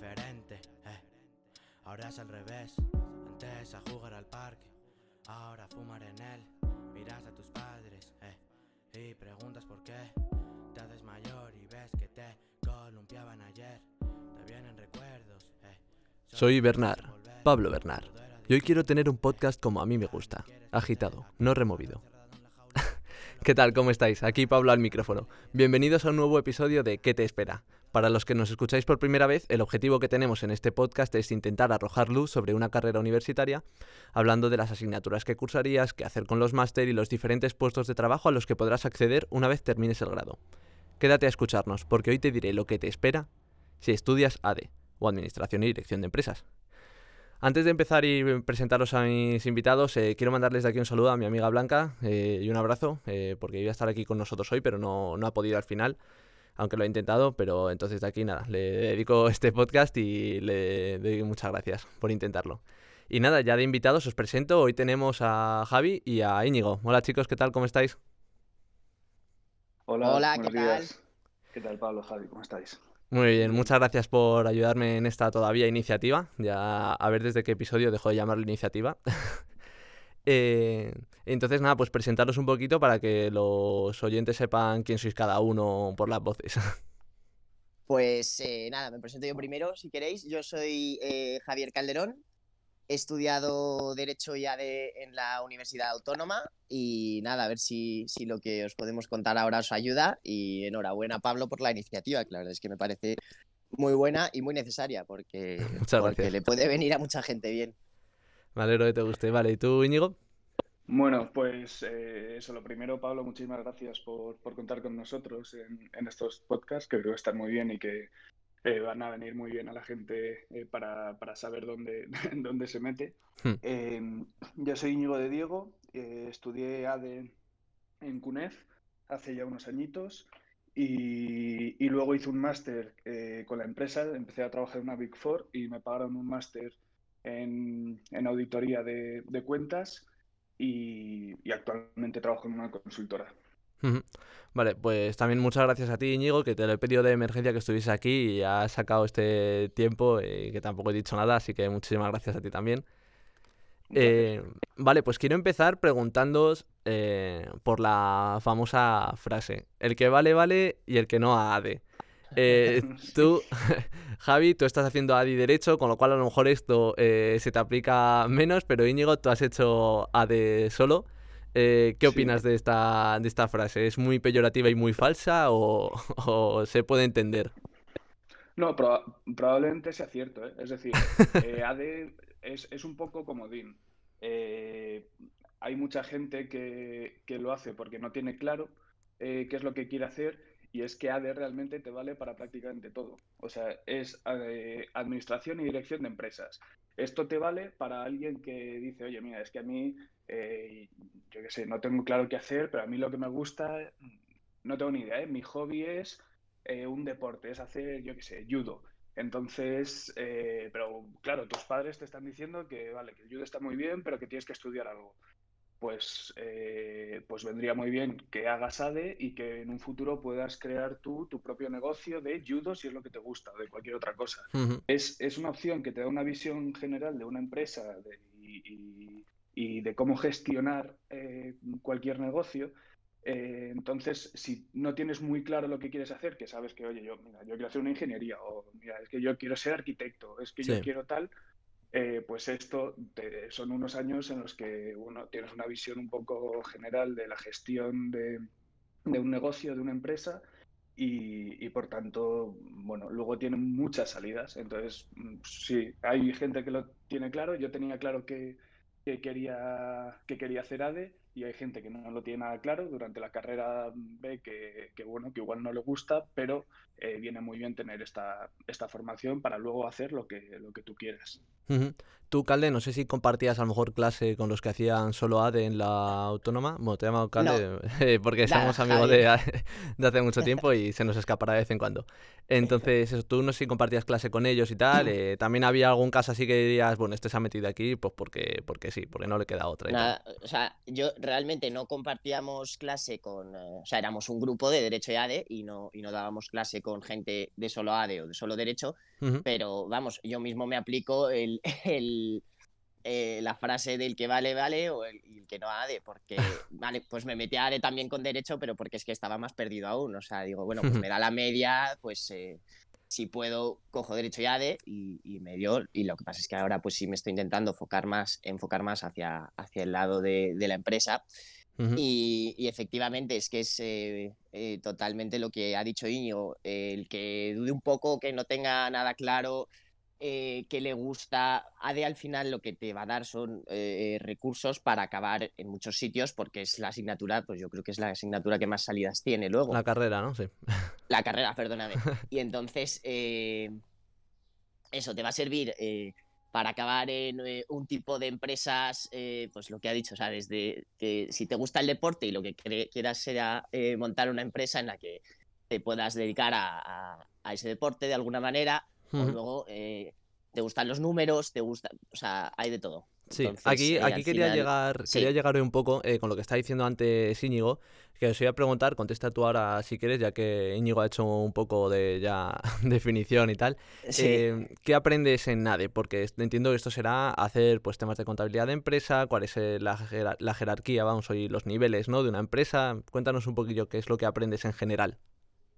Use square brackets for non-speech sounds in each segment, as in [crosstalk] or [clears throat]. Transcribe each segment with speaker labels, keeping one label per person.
Speaker 1: diferente. Eh. Ahora es al revés. Antes a jugar al parque, ahora a fumar en él. Miras a tus padres eh, y preguntas por qué. Te haces mayor y ves que te columpiaban ayer. Te vienen recuerdos. Eh.
Speaker 2: Soy Bernard, Pablo Bernard. Y hoy quiero tener un podcast como a mí me gusta, agitado, no removido. [laughs] ¿Qué tal? ¿Cómo estáis? Aquí Pablo al micrófono. Bienvenidos a un nuevo episodio de ¿Qué te espera? Para los que nos escucháis por primera vez, el objetivo que tenemos en este podcast es intentar arrojar luz sobre una carrera universitaria, hablando de las asignaturas que cursarías, qué hacer con los máster y los diferentes puestos de trabajo a los que podrás acceder una vez termines el grado. Quédate a escucharnos, porque hoy te diré lo que te espera si estudias AD, o Administración y Dirección de Empresas. Antes de empezar y presentaros a mis invitados, eh, quiero mandarles de aquí un saludo a mi amiga Blanca eh, y un abrazo, eh, porque iba a estar aquí con nosotros hoy, pero no, no ha podido al final aunque lo he intentado, pero entonces de aquí nada, le dedico [laughs] este podcast y le doy muchas gracias por intentarlo. Y nada, ya de invitados os presento, hoy tenemos a Javi y a Íñigo. Hola chicos, ¿qué tal? ¿Cómo estáis?
Speaker 3: Hola, Hola ¿qué tal? ¿Qué tal Pablo, Javi? ¿Cómo estáis?
Speaker 2: Muy bien, muchas gracias por ayudarme en esta todavía iniciativa. Ya a ver desde qué episodio dejo de llamarlo iniciativa. [laughs] Eh, entonces, nada, pues presentaros un poquito para que los oyentes sepan quién sois cada uno por las voces. [laughs]
Speaker 4: Pues eh, nada, me presento yo primero, si queréis. Yo soy eh, Javier Calderón, he estudiado Derecho ya de, en la Universidad Autónoma y nada, a ver si, si, lo que os podemos contar ahora os ayuda. Y enhorabuena, Pablo, por la iniciativa, que la verdad es que me parece muy buena y muy necesaria porque, [laughs] porque le puede venir a mucha gente bien.
Speaker 2: Me alegro que te guste. Vale, ¿y tú, Íñigo?
Speaker 3: Bueno, pues eh, eso, lo primero, Pablo, muchísimas gracias por, contar con nosotros en, estos podcasts, que creo que están muy bien y que eh, van a venir muy bien a la gente eh, para, saber dónde, [laughs] dónde se mete. Hmm. Em, yo soy Íñigo de Diego, estudié ADE en CUNEF hace ya unos añitos y, y luego hice un máster con la empresa, empecé a trabajar en una Big Four y me pagaron un máster en, auditoría de, cuentas y, actualmente trabajo en una consultora.
Speaker 2: Vale, pues también muchas gracias a ti, Íñigo, que te lo he pedido de emergencia que estuviese aquí y has sacado este tiempo, y eh, que tampoco he dicho nada, así que muchísimas gracias a ti también. Eh, vale, pues quiero empezar preguntándoos eh, por la famosa frase, el que vale, vale y el que no ADE. Eh, tú, [laughs] Javi, tú estás haciendo ADI Derecho, con lo cual a lo mejor esto eh, se te aplica menos, pero Íñigo, tú has hecho AD solo. Eh, ¿Qué opinas de, esta, de esta frase? ¿Es muy peyorativa y muy falsa o, [laughs] se puede entender?
Speaker 3: No, probablemente sea cierto. Es decir, AD es, es, un poco comodín. hay mucha gente que, que, lo hace porque no tiene claro qué es lo que quiere hacer y es que AD realmente te vale para prácticamente todo. O sea, es eh, administración y dirección de empresas. Esto te vale para alguien que dice, oye, mira, es que a mí, eh, yo qué sé, no tengo claro qué hacer, pero a mí lo que me gusta, no tengo ni idea, ¿eh? mi hobby es un deporte, es hacer, yo qué sé, judo. Entonces, pero claro, tus padres te están diciendo que, vale, que el judo está muy bien, pero que tienes que estudiar algo pues, eh, pues vendría muy bien que hagas ADE y que en un futuro puedas crear tú tu propio negocio de judo si es lo que te gusta o de cualquier otra cosa. es, una opción que te da una visión general de una empresa y, de cómo gestionar eh, cualquier negocio. Eh, entonces, si no tienes muy claro lo que quieres hacer, que sabes que, oye, yo, mira, yo quiero hacer una ingeniería o mira, es que yo quiero ser arquitecto, es que yo quiero tal, eh, pues esto son unos años en los que uno tienes una visión un poco general de la gestión de, un negocio, de una empresa, y, por tanto, bueno, luego tienen muchas salidas. Entonces, mm, sí, hay gente que lo tiene claro. Yo tenía claro que, quería, que quería hacer ADE y hay gente que no lo tiene nada claro. Durante la carrera ve que, bueno, que igual no le gusta, pero eh, viene muy bien tener esta, esta formación para luego hacer lo que, lo que tú quieras.
Speaker 2: Ujú. Tú, Calde, no sé si compartías a lo mejor clase con los que hacían solo ADE en la autónoma. Bueno, te llamo Calde [laughs] eh, porque somos amigos de, [laughs] de hace mucho tiempo y se nos escapará de vez en cuando. Entonces, eso, tú no sé si compartías clase con ellos y tal. eh, también había algún caso así que dirías, bueno, este se ha metido aquí, pues porque, porque sí, porque no le queda otra. y tal.
Speaker 4: Nada, o sea, yo realmente no compartíamos clase con, eh, o sea, éramos un grupo de Derecho y ADE y no, y no dábamos clase con gente de solo ADE o de solo Derecho, pero vamos, yo mismo me aplico el, [laughs] el, eh, la frase del que vale, vale o el, y el que no ADE, porque, [laughs] vale, pues me metí a ADE también con Derecho, pero porque es que estaba más perdido aún, o sea, digo, bueno, pues me da la media, pues... eh, si puedo, cojo derecho y ADE y, y me dio. Y lo que pasa es que ahora pues sí me estoy intentando enfocar más, enfocar más hacia, hacia el lado de, de la empresa. Y, y efectivamente es que es eh, eh, totalmente lo que ha dicho Iñigo, el que dude un poco, que no tenga nada claro, eh, que le gusta. ADE al final lo que te va a dar son eh, recursos para acabar en muchos sitios, porque es la asignatura, pues yo creo que es la asignatura que más salidas tiene luego.
Speaker 2: La carrera, ¿no? Sí.
Speaker 4: La carrera, perdóname. [laughs] Y entonces, eh, eso te va a servir eh, para acabar en eh, un tipo de empresas, eh, pues lo que ha dicho, ¿sabes? De que si te gusta el deporte y lo que quieras sea eh, montar una empresa en la que te puedas dedicar a, a- a ese deporte de alguna manera, o luego eh, te gustan los números, te gusta, o sea, hay de todo.
Speaker 2: Sí,
Speaker 4: Entonces,
Speaker 2: aquí,
Speaker 4: eh,
Speaker 2: aquí quería
Speaker 4: final-
Speaker 2: llegar,
Speaker 4: sí.
Speaker 2: quería llegar hoy un poco eh, con lo que está diciendo antes Íñigo, que os iba a preguntar, contesta tú ahora si quieres, ya que Íñigo ha hecho un poco de ya [laughs] definición y tal.
Speaker 4: Sí.
Speaker 2: Eh, ¿qué aprendes en NADE? Porque entiendo que esto será hacer pues temas de contabilidad de empresa, cuál es la, la jerarquía, vamos, y los niveles, ¿no? De una empresa. Cuéntanos un poquillo qué es lo que aprendes en general.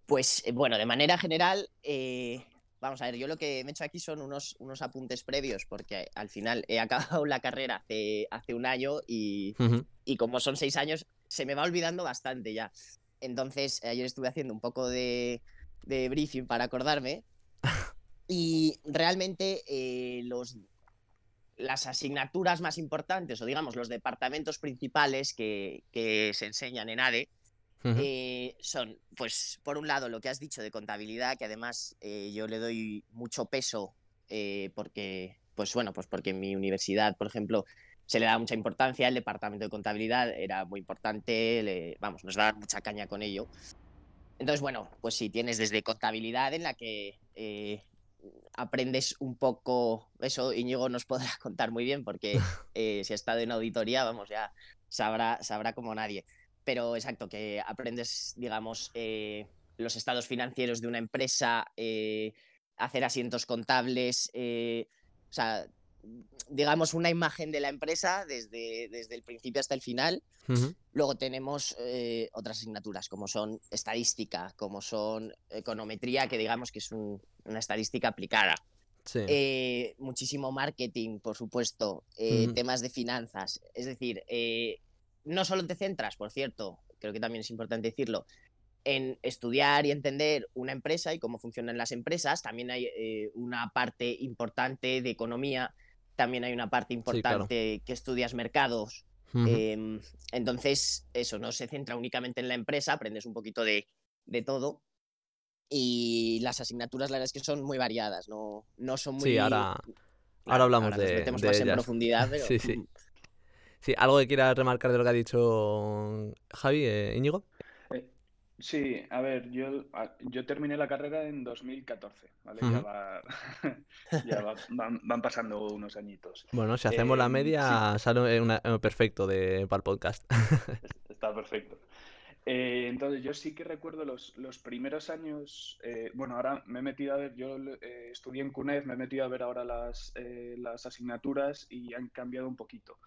Speaker 4: Pues bueno, de manera general, eh, vamos a ver, yo lo que me he hecho aquí son unos, unos apuntes previos, porque al final he acabado [laughs] la carrera hace, hace un año y,
Speaker 2: Ujú.
Speaker 4: y como son seis años, se me va olvidando bastante ya. Entonces, ayer estuve haciendo un poco de, de briefing para acordarme [laughs] y realmente eh, los, las asignaturas más importantes, o digamos los departamentos principales que, que se enseñan en ADE, Eh, son, pues, por un lado, lo que has dicho de contabilidad, que además eh, yo le doy mucho peso eh, porque, pues bueno, pues porque en mi universidad, por ejemplo, se le da mucha importancia, el departamento de contabilidad era muy importante, le- vamos, nos daban mucha caña con ello. Entonces, bueno, pues sí, tienes desde contabilidad en la que eh, aprendes un poco, eso. Íñigo nos [laughs] podrá contar muy bien porque [laughs] si ha estado en auditoría, vamos, ya sabrá, sabrá como nadie pero exacto, que aprendes, digamos, eh, los estados financieros de una empresa, eh, hacer asientos contables, eh, o sea, digamos, una imagen de la empresa desde, desde el principio hasta el final. Luego tenemos eh, otras asignaturas como son estadística, como son econometría, que digamos que es un- una estadística aplicada.
Speaker 2: Sí.
Speaker 4: Eh, muchísimo marketing, por supuesto, eh, temas de finanzas. Es decir, no solo te centras, por cierto, creo que también es importante decirlo, en estudiar y entender una empresa y cómo funcionan las empresas. También hay eh, una parte importante de economía, también hay una parte
Speaker 2: claro.
Speaker 4: importante que estudias mercados. Em, entonces, eso no se centra únicamente en la empresa, aprendes un poquito de, de todo. Y las asignaturas, la verdad es que son muy variadas, no, no son muy.
Speaker 2: Sí, ahora,
Speaker 4: Claro,
Speaker 2: ahora hablamos de,
Speaker 4: metemos
Speaker 2: de
Speaker 4: más en
Speaker 2: ellas.
Speaker 4: profundidad, pero. [laughs]
Speaker 2: Sí, sí. Sí, ¿algo que quieras remarcar de lo que ha dicho Javi, eh, Íñigo?
Speaker 3: Eh, Sí, a ver, yo, yo terminé la carrera en 2014, ¿vale? Ya va, [laughs] ya va- van, van pasando unos añitos.
Speaker 2: Bueno, si hacemos la
Speaker 3: Em,
Speaker 2: media, sale una- eh, perfecto de, para el podcast. [laughs]
Speaker 3: Es- Está perfecto. Eh, entonces, yo sí que recuerdo los, los primeros años. eh, bueno, ahora me he metido a ver, yo eh, estudié en CUNED, me he metido a ver ahora las, eh, las asignaturas y han cambiado un poquito.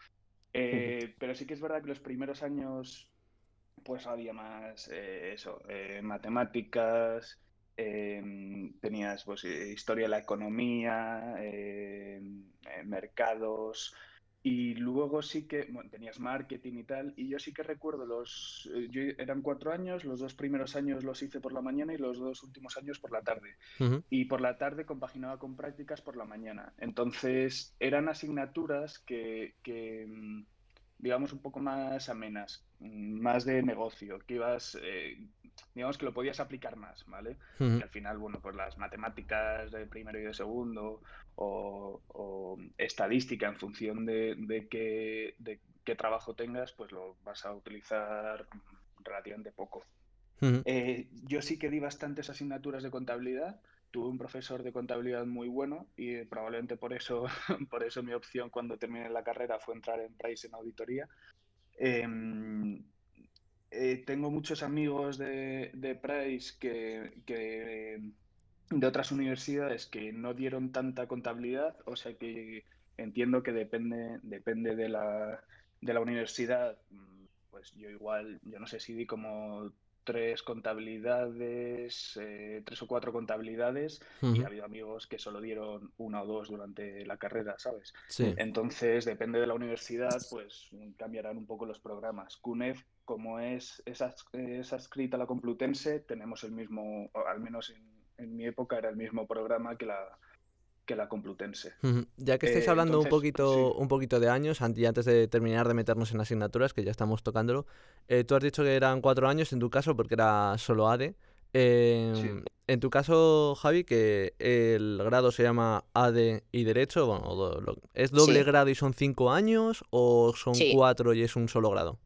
Speaker 3: Eh, pero sí que es verdad que los primeros años, pues había más, eh, eso, eh, matemáticas, em, tenías pues, historia de la economía, em, mercados. Y luego sí que bueno, tenías marketing y tal, y yo sí que recuerdo los, eh, yo eran cuatro años, los dos primeros años los hice por la mañana y los dos últimos años por la tarde. Y por la tarde compaginaba con prácticas por la mañana. Entonces eran asignaturas que, que, mm, digamos, un poco más amenas, mm, más de negocio, que ibas, eh, digamos que lo podías aplicar más, ¿vale? Que al final, bueno, pues las matemáticas de primero y de segundo o, o estadística en función de, de qué, de qué trabajo tengas, pues lo vas a utilizar relativamente poco. Eh, yo sí que di bastantes asignaturas de contabilidad. Tuve un profesor de contabilidad muy bueno y eh, probablemente por eso, [laughs] por eso mi opción cuando terminé la carrera fue entrar en Price en auditoría. Em, eh, tengo muchos amigos de, de Price que, que, de otras universidades que no dieron tanta contabilidad, o sea que entiendo que depende, depende de la, de la universidad. Mm, Pues yo igual, yo no sé si di como tres contabilidades, eh, tres o cuatro contabilidades, y ha habido amigos que solo dieron una o dos durante la carrera, ¿sabes?
Speaker 2: Sí.
Speaker 3: Entonces, depende de la universidad, pues cambiarán un poco los programas. CUNEF, como es, es, es adscrita a la Complutense, tenemos el mismo, al menos en, en mi época era el mismo programa que la, que la Complutense.
Speaker 2: Ya que estáis
Speaker 3: Eh,
Speaker 2: hablando un poquito,
Speaker 3: sí.
Speaker 2: un poquito de años, y antes de terminar de meternos en asignaturas, que ya estamos tocándolo, eh, tú has dicho que eran cuatro años en tu caso porque era solo ADE. Em, en tu caso, Javi, que el grado se llama ADE y Derecho, bueno, o do- lo- ¿es doble
Speaker 4: Sí.
Speaker 2: grado y son cinco años o son
Speaker 4: Sí.
Speaker 2: cuatro y es un solo grado?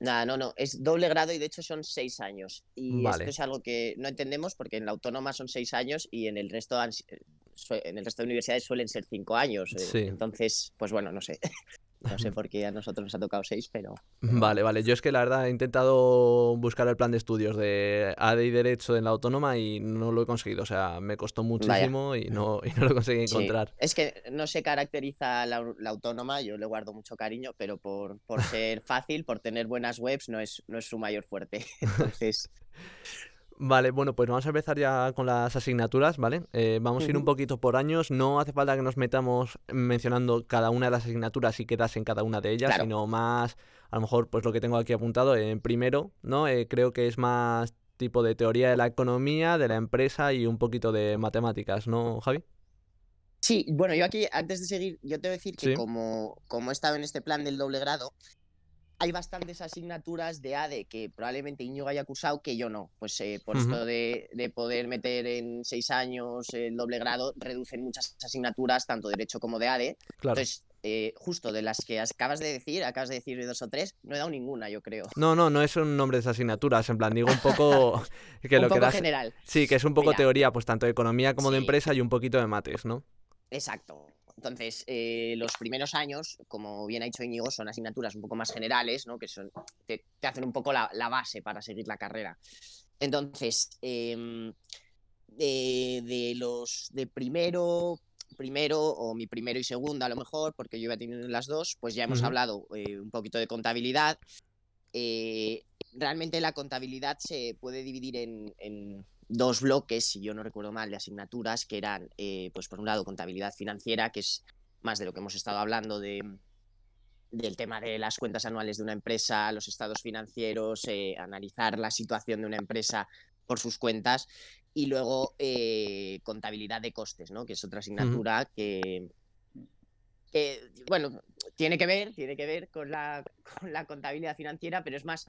Speaker 4: Nada, no, no, es doble grado y de hecho son seis años. Y
Speaker 2: Vale.
Speaker 4: esto es algo que no entendemos porque en la autónoma son seis años y en el resto, en el resto de universidades suelen ser cinco años. eh,
Speaker 2: Sí.
Speaker 4: Entonces, pues bueno, no sé. [laughs] No sé por qué a nosotros nos ha tocado seis, pero
Speaker 2: Vale, vale. Yo es que la verdad he intentado buscar el plan de estudios de ADE y Derecho en la autónoma y no lo he conseguido. O sea, me costó muchísimo y no, y no lo conseguí
Speaker 4: sí.
Speaker 2: encontrar.
Speaker 4: Es que no se caracteriza la, la autónoma, yo le guardo mucho cariño, pero por, por [laughs] ser fácil, por tener buenas webs, no es, no es su mayor fuerte. [laughs] Entonces,
Speaker 2: Vale, bueno, pues vamos a empezar ya con las asignaturas, ¿vale? Eh, vamos a ir un poquito por años. No hace falta que nos metamos mencionando cada una de las asignaturas y quedas en cada una de ellas,
Speaker 4: Claro.
Speaker 2: sino más, a lo mejor, pues lo que tengo aquí apuntado. En primero, ¿no? Eh, creo que es más tipo de teoría de la economía, de la empresa y un poquito de matemáticas, ¿no, Javi?
Speaker 4: Sí, bueno, yo aquí, antes de seguir, yo te voy a decir que
Speaker 2: Sí.
Speaker 4: como, como he estado en este plan del doble grado, hay bastantes asignaturas de ADE que probablemente Íñigo haya cursado que yo no. Pues eh, por esto de, de poder meter en seis años el doble grado, reducen muchas asignaturas, tanto de Derecho como de ADE.
Speaker 2: Claro.
Speaker 4: Entonces, eh, justo de las que acabas de decir, acabas de decir dos o tres, no he dado ninguna, yo creo.
Speaker 2: No, no, no es un nombre de asignaturas, en plan, digo un poco [laughs] que
Speaker 4: Un
Speaker 2: lo que
Speaker 4: poco
Speaker 2: das...
Speaker 4: general.
Speaker 2: Sí, que es un poco
Speaker 4: Mira.
Speaker 2: teoría, pues tanto de economía como de empresa y un poquito de mates, ¿no?
Speaker 4: Exacto. Entonces, eh, los primeros años, como bien ha dicho Íñigo, son asignaturas un poco más generales, ¿no? Que son, te, te hacen un poco la, la base para seguir la carrera. Entonces, em, de, de los de primero, primero o mi primero y segundo a lo mejor, porque yo iba teniendo las dos, pues ya hemos hablado eh, un poquito de contabilidad. Eh, realmente la contabilidad se puede dividir en, en dos bloques, si yo no recuerdo mal, de asignaturas, que eran, eh, pues por un lado, contabilidad financiera, que es más de lo que hemos estado hablando de, del tema de las cuentas anuales de una empresa, los estados financieros, eh, analizar la situación de una empresa por sus cuentas, y luego eh, contabilidad de costes, ¿no? que es otra asignatura que, que, bueno, tiene que ver, tiene que ver con la, [laughs] con la contabilidad financiera, pero es más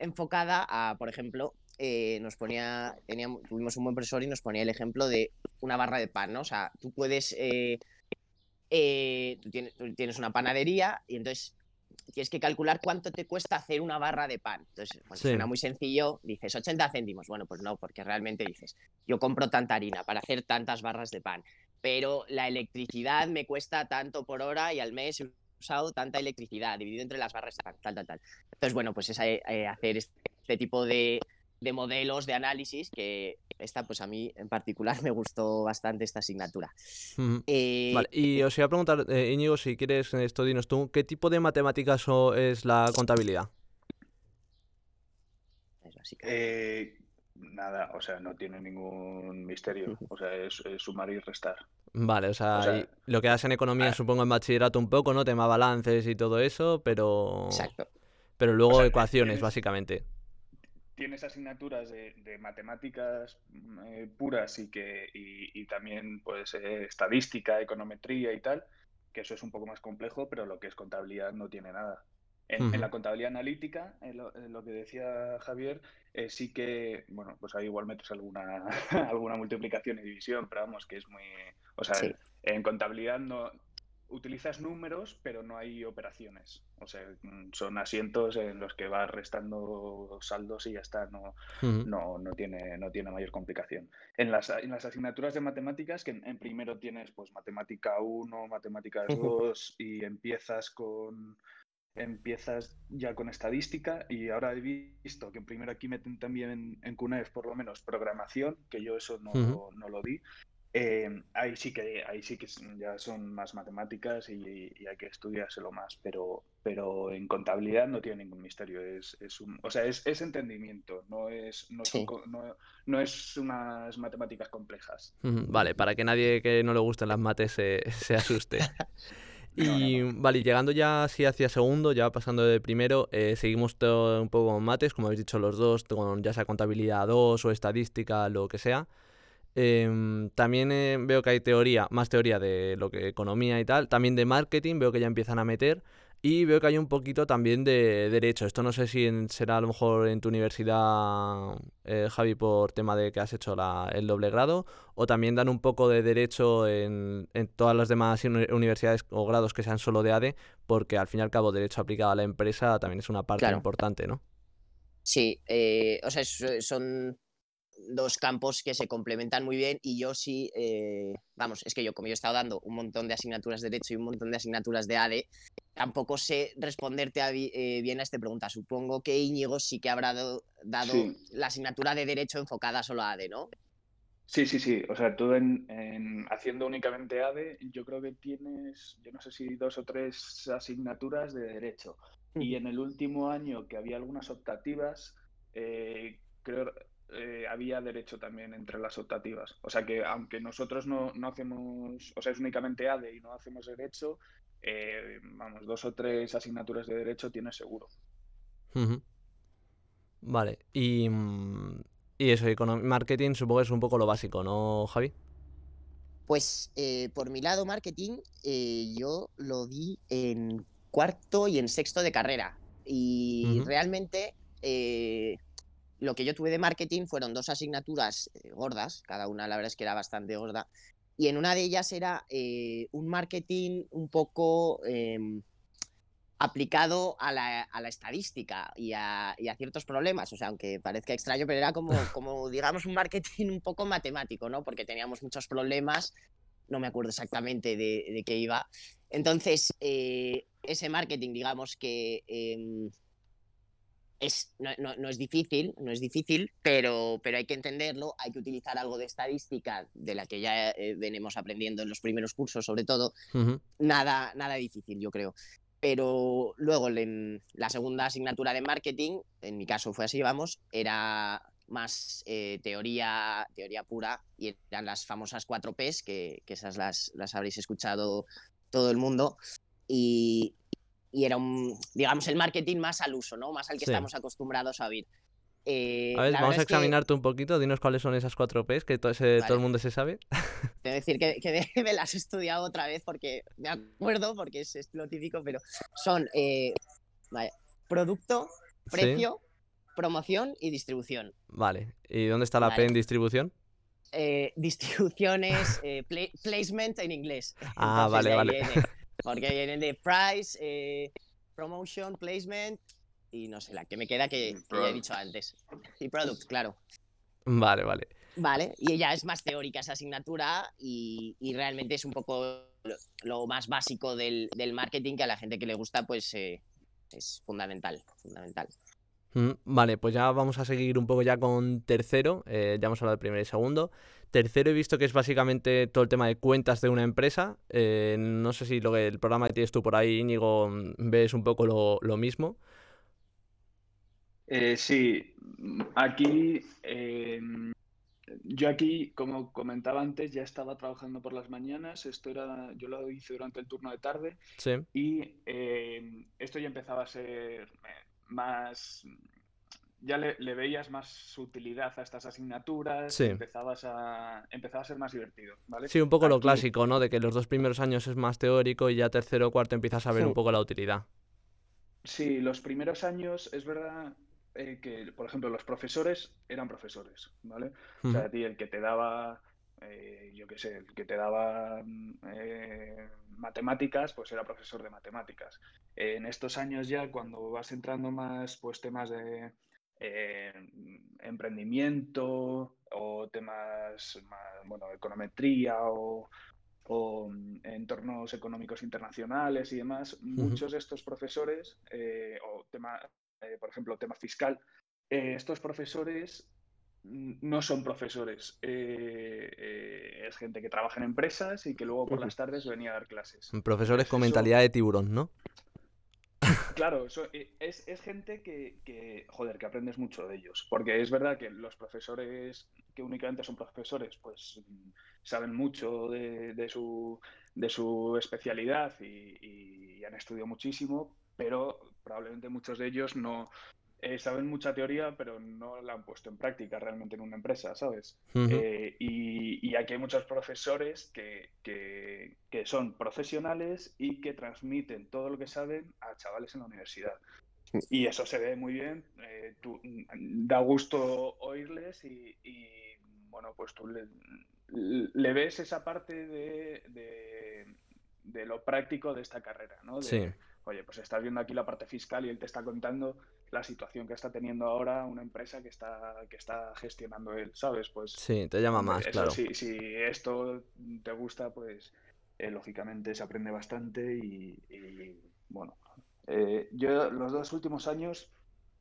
Speaker 4: enfocada a, por ejemplo, eh, nos ponía, teníamos, tuvimos un buen profesor y nos ponía el ejemplo de una barra de pan, ¿no? O sea, tú puedes, eh, eh, tú, tienes, tú tienes una panadería y entonces tienes que calcular cuánto te cuesta hacer una barra de pan. Entonces, bueno,
Speaker 2: Sí.
Speaker 4: suena muy sencillo, dices 80 céntimos. Bueno, pues no, porque realmente dices, yo compro tanta harina para hacer tantas barras de pan, pero la electricidad me cuesta tanto por hora y al mes usado tanta electricidad, dividido entre las barras tal, tal, tal. Entonces, bueno, pues es eh, eh, hacer este tipo de, de modelos de análisis que esta, pues a mí en particular [laughs] me gustó bastante esta asignatura. Eh,
Speaker 2: Vale, y os iba a preguntar, eh, Íñigo, si quieres esto, dinos tú, ¿qué tipo de matemáticas o- es la contabilidad?
Speaker 4: es básica.
Speaker 3: Eh, nada, o sea, no tiene ningún misterio. O sea, es, es sumar y restar.
Speaker 2: Vale, o sea,
Speaker 3: O sea,
Speaker 2: y lo que das en economía
Speaker 3: ah.
Speaker 2: supongo en bachillerato un poco, ¿no? Tema balances y todo eso, pero...
Speaker 4: Exacto.
Speaker 2: Pero luego
Speaker 3: O sea,
Speaker 2: ecuaciones,
Speaker 3: tienes-
Speaker 2: básicamente.
Speaker 3: Tienes asignaturas de, de matemáticas eh, puras y que y, y también pues eh, estadística, econometría y tal, que eso es un poco más complejo, pero lo que es contabilidad no tiene nada. En, la contabilidad analítica, en lo, que decía Javier, eh, sí que, bueno, pues ahí igual metes alguna, [laughs] alguna multiplicación y división, pero vamos, que es muy... O sea, en contabilidad no, utilizas números, pero no hay operaciones. O sea, son asientos en los que vas restando saldos y ya está, no, no, no, tiene, no tiene mayor complicación. En las, en las asignaturas de matemáticas, que en, primero tienes pues matemática 1, matemáticas 2 y empiezas con empiezas ya con estadística y ahora he visto que primero aquí meten también en, CUNEF por lo menos programación, que yo eso no, no lo di, eh, ahí sí que ahí sí que ya son más matemáticas y, hay que estudiárselo más, pero, pero en contabilidad no tiene ningún misterio. Es, es un, o sea, es, es entendimiento, no es, no, no, es unas matemáticas complejas.
Speaker 2: Vale, para que nadie que no le gusten las mates se, se asuste. [laughs] Y vale, llegando ya así hacia segundo, ya pasando de primero, eh, seguimos todo un poco con mates, como habéis dicho los dos, con ya sea contabilidad 2 o estadística, lo que sea. Em, también eh, veo que hay teoría, más teoría de lo que economía y tal, también de marketing, veo que ya empiezan a meter. Y veo que hay un poquito también de derecho. Esto no sé si será a lo mejor en tu universidad, eh, Javi, por tema de que has hecho el doble grado, o también dan un poco de derecho en, todas las demás universidades o grados que sean solo de ADE, porque al fin y al cabo derecho aplicado a la empresa también es una parte importante, ¿no?
Speaker 4: Sí, eh, o sea, son dos campos que se complementan muy bien y yo sí, eh, vamos, es que yo como yo he estado dando un montón de asignaturas de Derecho y un montón de asignaturas de ADE, tampoco sé responderte eh, bien a esta pregunta. Supongo que Íñigo sí que habrá dado, la asignatura de Derecho enfocada solo a ADE, ¿no?
Speaker 3: Sí, sí, sí. O sea, tú en, haciendo únicamente ADE, yo creo que tienes, yo no sé si dos o tres asignaturas de Derecho. Y en el último año que había algunas optativas, eh, creo eh, había derecho también entre las optativas. O sea que aunque nosotros no, hacemos, o sea, es únicamente ADE y no hacemos derecho, eh, vamos, dos o tres asignaturas de derecho tienes seguro.
Speaker 2: Vale, y, mm, y eso, marketing supongo que es un poco lo básico, ¿no, Javi?
Speaker 4: Pues eh, por mi lado, marketing, yo lo di en cuarto y en sexto de carrera. Y realmente lo que yo tuve de marketing fueron dos asignaturas eh, gordas, cada una la verdad es que era bastante gorda, y en una de ellas era eh, un marketing un poco em, aplicado a la, estadística y a, ciertos problemas, o sea, aunque parezca extraño, pero era como, [laughs] como, digamos, un marketing un poco matemático, ¿no? Porque teníamos muchos problemas, no me acuerdo exactamente de, qué iba. Entonces, eh, ese marketing, digamos que em, es, no, es difícil, no es difícil, pero, pero hay que entenderlo, hay que utilizar algo de estadística, de la que ya eh, venimos aprendiendo en los primeros cursos, sobre todo. nada, nada difícil, yo creo. Pero luego en la segunda asignatura de marketing, en mi caso fue así, vamos, era más eh, teoría, teoría pura y eran las famosas 4 Ps, que, que esas las, las habréis escuchado todo el mundo. Y, y era un, digamos, el marketing más al uso, ¿no? Más al que estamos acostumbrados a oír.
Speaker 2: Eh, a ver, vamos a examinarte un poquito, dinos cuáles son esas cuatro P's que todo, todo el mundo se sabe.
Speaker 4: Te decir que, que, [laughs] me las he estudiado otra vez porque me acuerdo, porque es estilo típico, pero son eh, producto, precio, promoción y distribución.
Speaker 2: Vale, ¿y dónde está la P en distribución?
Speaker 4: Eh, distribuciones, placement en inglés.
Speaker 2: Ah, vale, vale.
Speaker 4: Porque vienen de price, eh, promotion, placement y no sé, la que me queda que, ya he dicho antes. Y product, claro.
Speaker 2: Vale, vale.
Speaker 4: Vale, y ella es más teórica esa asignatura y, realmente es un poco lo, más básico del, marketing que a la gente que le gusta pues eh, es fundamental, fundamental.
Speaker 2: Mm, vale, pues ya vamos a seguir un poco ya con tercero, eh, ya hemos hablado de primero y segundo. Tercero he visto que es básicamente todo el tema de cuentas de una empresa. Eh, no sé si lo que el programa que tienes tú por ahí, Íñigo, ves un poco lo, mismo.
Speaker 3: Eh, sí, aquí em, yo aquí, como comentaba antes, ya estaba trabajando por las mañanas. Esto era, yo lo hice durante el turno de tarde.
Speaker 2: Sí.
Speaker 3: Y em, esto ya empezaba a ser más ya le, veías más utilidad a estas asignaturas, empezabas, a, empezaba a ser más divertido, ¿vale?
Speaker 2: Sí, un poco lo clásico, ¿no? De que los dos primeros años es más teórico y ya tercero o cuarto empiezas a ver un poco la utilidad.
Speaker 3: Sí, los primeros años es verdad eh, que, por ejemplo, los profesores eran profesores, ¿vale? O sea, a ti el que te daba, eh, yo qué sé, el que te daba mm, eh, matemáticas, pues era profesor de matemáticas. en estos años ya, cuando vas entrando más, pues temas de emprendimiento o temas, bueno, econometría o o mm, entornos económicos internacionales y demás, muchos de estos profesores, eh, o tema, eh, por ejemplo, tema fiscal, eh, estos profesores mm, no son profesores, es gente que trabaja en empresas y que luego por las tardes venía a dar clases.
Speaker 2: Profesores con mentalidad de tiburón, ¿no?
Speaker 3: Claro, es, es, gente que, que, joder, que aprendes mucho de ellos. Porque es verdad que los profesores que únicamente son profesores, pues saben mucho de, su, de su especialidad y, han estudiado muchísimo, pero probablemente muchos de ellos no eh, saben mucha teoría, pero no la han puesto en práctica realmente en una empresa, ¿sabes? Eh, y, aquí hay muchos profesores que, que, son profesionales y que transmiten todo lo que saben a chavales en la universidad. Y eso se ve muy bien, eh, da gusto oírles y, bueno, pues tú le, le ves esa parte de, de, lo práctico de esta carrera, ¿no?
Speaker 2: sí.
Speaker 3: Oye, pues estás viendo aquí la parte fiscal y él te está contando la situación que está teniendo ahora una empresa que está, que está gestionando él, ¿sabes? Pues
Speaker 2: sí, te llama más, claro.
Speaker 3: Si, si, esto te gusta, pues eh, lógicamente se aprende bastante y, bueno, eh, yo los dos últimos años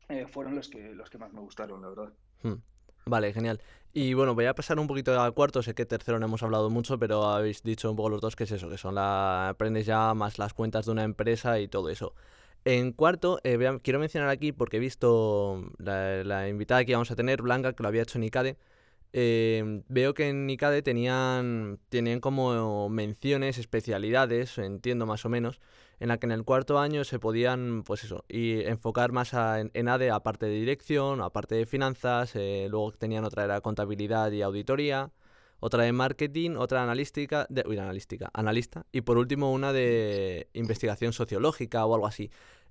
Speaker 3: eh, fueron los que, los que más me gustaron, la verdad.
Speaker 2: Hmm. Vale, genial. Y bueno, voy a pasar un poquito al cuarto, sé que tercero no hemos hablado mucho, pero habéis dicho un poco los dos que es eso, que son la aprendes ya más las cuentas de una empresa y todo eso. En cuarto, eh, quiero mencionar aquí, porque he visto la, invitada que íbamos a tener, Blanca, que lo había hecho en ICADE, eh, veo que en ICADE tenían, tenían como menciones, especialidades, entiendo más o menos, en la que en el cuarto año se podían, pues eso, y enfocar más en, ADE, aparte de dirección, aparte de finanzas, eh, luego tenían otra era contabilidad y auditoría, otra de marketing, otra analística, de, uy, analística, analista, y por último una de investigación sociológica o algo así.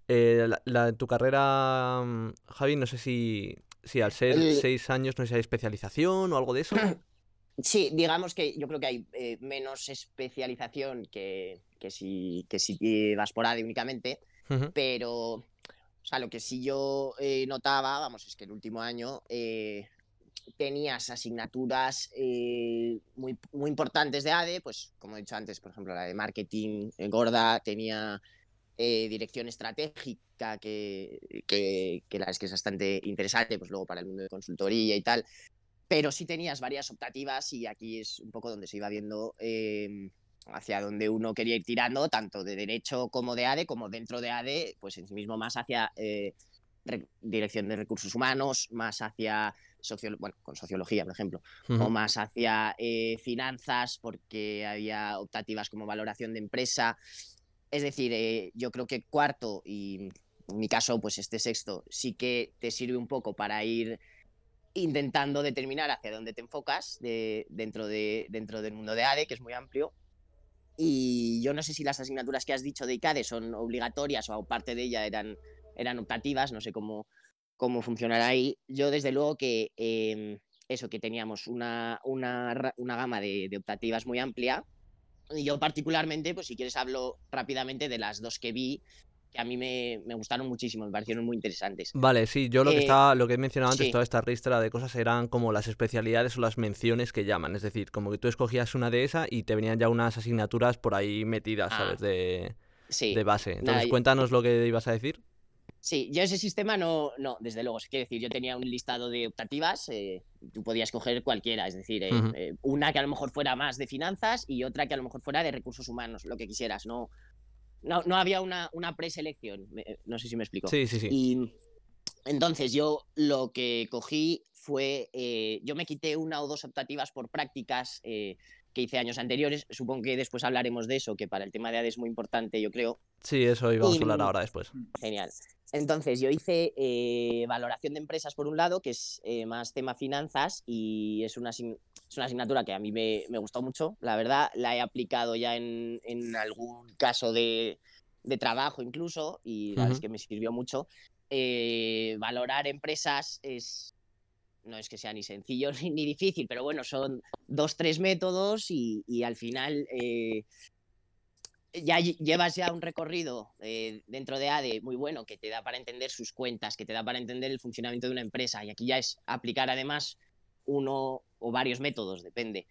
Speaker 2: Eh, la, tu carrera, mm, Javi, no sé si, si al ser seis años no hay especialización o algo de eso. [clears throat]
Speaker 4: Sí, digamos que yo creo que hay eh, menos especialización que, que, si, que si vas por ADE únicamente, pero o sea, lo que sí yo eh, notaba, vamos, es que el último año eh, tenías asignaturas muy, muy importantes de ADE, pues como he dicho antes, por ejemplo, la de marketing gorda, tenía dirección estratégica, que, que, la es que es bastante interesante, pues luego para el mundo de consultoría y tal pero sí tenías varias optativas y aquí es un poco donde se iba viendo hacia donde uno quería ir tirando, tanto de derecho como de ADE, como dentro de ADE, pues en sí mismo más hacia eh, dirección de recursos humanos, más hacia bueno, con sociología, por ejemplo, o más hacia eh, finanzas, porque había optativas como valoración de empresa. Es decir, eh, yo creo que cuarto y en mi caso, pues este sexto, sí que te sirve un poco para ir intentando determinar hacia dónde te enfocas de, dentro, de, dentro del mundo de ADE, que es muy amplio. Y yo no sé si las asignaturas que has dicho de ICADE son obligatorias o parte de ella eran, eran optativas, no sé cómo, cómo funcionará ahí. Yo desde luego que em, eso, que teníamos una, una, una gama de, de, optativas muy amplia. Y yo particularmente, pues si quieres hablo rápidamente de las dos que vi, que a mí me, me, gustaron muchísimo, me parecieron muy interesantes.
Speaker 2: Vale, sí, yo lo que eh, estaba, lo que he mencionado antes, toda esta ristra de cosas eran como las especialidades o las menciones que llaman. Es decir, como que tú escogías una de esas y te venían ya unas asignaturas por ahí metidas, ¿sabes? Ah, de, de base. Entonces, cuéntanos lo que ibas a decir.
Speaker 4: Sí, yo ese sistema no, no, desde luego, es decir, yo tenía un listado de optativas, eh, tú podías coger cualquiera, es decir, eh, una que a lo mejor fuera más de finanzas y otra que a lo mejor fuera de recursos humanos, lo que quisieras, no, no, no había una, una preselección, no sé si me explico.
Speaker 2: Sí, sí, sí.
Speaker 4: Y entonces yo lo que cogí fue, eh, yo me quité una o dos optativas por prácticas eh, que hice años anteriores, supongo que después hablaremos de eso, que para el tema de ADE es muy importante, yo creo.
Speaker 2: Sí, eso íbamos a hablar ahora después.
Speaker 4: Genial. Entonces, yo hice eh, valoración de empresas por un lado, que es más tema finanzas, y es una, es una asignatura que a mí me, me, gustó mucho, la verdad. La he aplicado ya en, en algún caso de, de trabajo incluso, y la verdad es que me sirvió mucho. Eh, valorar empresas es, no es que sea ni sencillo [laughs] ni, ni difícil, pero bueno, son dos, tres métodos y, y al final eh, ya lle- llevas ya un recorrido eh, dentro de ADE muy bueno que te da para entender sus cuentas, que te da para entender el funcionamiento de una empresa y aquí ya es aplicar además uno o varios métodos, depende.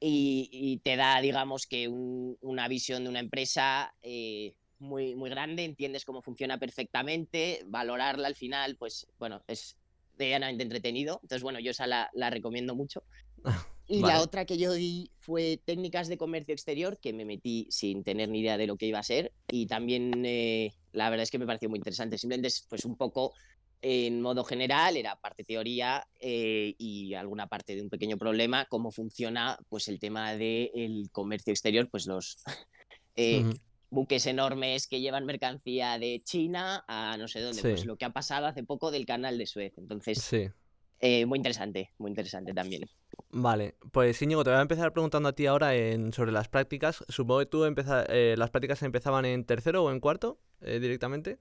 Speaker 4: Y, y te da, digamos, que un- una visión de una empresa eh, muy, muy grande, entiendes cómo funciona perfectamente, valorarla al final, pues bueno, es medianamente entretenido. Entonces, bueno, yo esa la, la recomiendo mucho. [laughs] Y
Speaker 2: Vale.
Speaker 4: la otra que yo di fue técnicas de comercio exterior, que me metí sin tener ni idea de lo que iba a ser. Y también eh, la verdad es que me pareció muy interesante. Simplemente es pues un poco en modo general, era parte teoría eh, y alguna parte de un pequeño problema, cómo funciona pues el tema del comercio exterior, pues los [laughs] eh,
Speaker 2: Ujú.
Speaker 4: Buques enormes que llevan mercancía de China a no sé dónde, pues lo que ha pasado hace poco del canal de Suez. Entonces,
Speaker 2: Sí.
Speaker 4: eh, muy interesante, muy interesante también.
Speaker 2: Vale, pues Íñigo, te voy a empezar preguntando a ti ahora en, sobre las prácticas. Supongo que tú empeza- eh, las prácticas empezaban en tercero o en cuarto eh, directamente.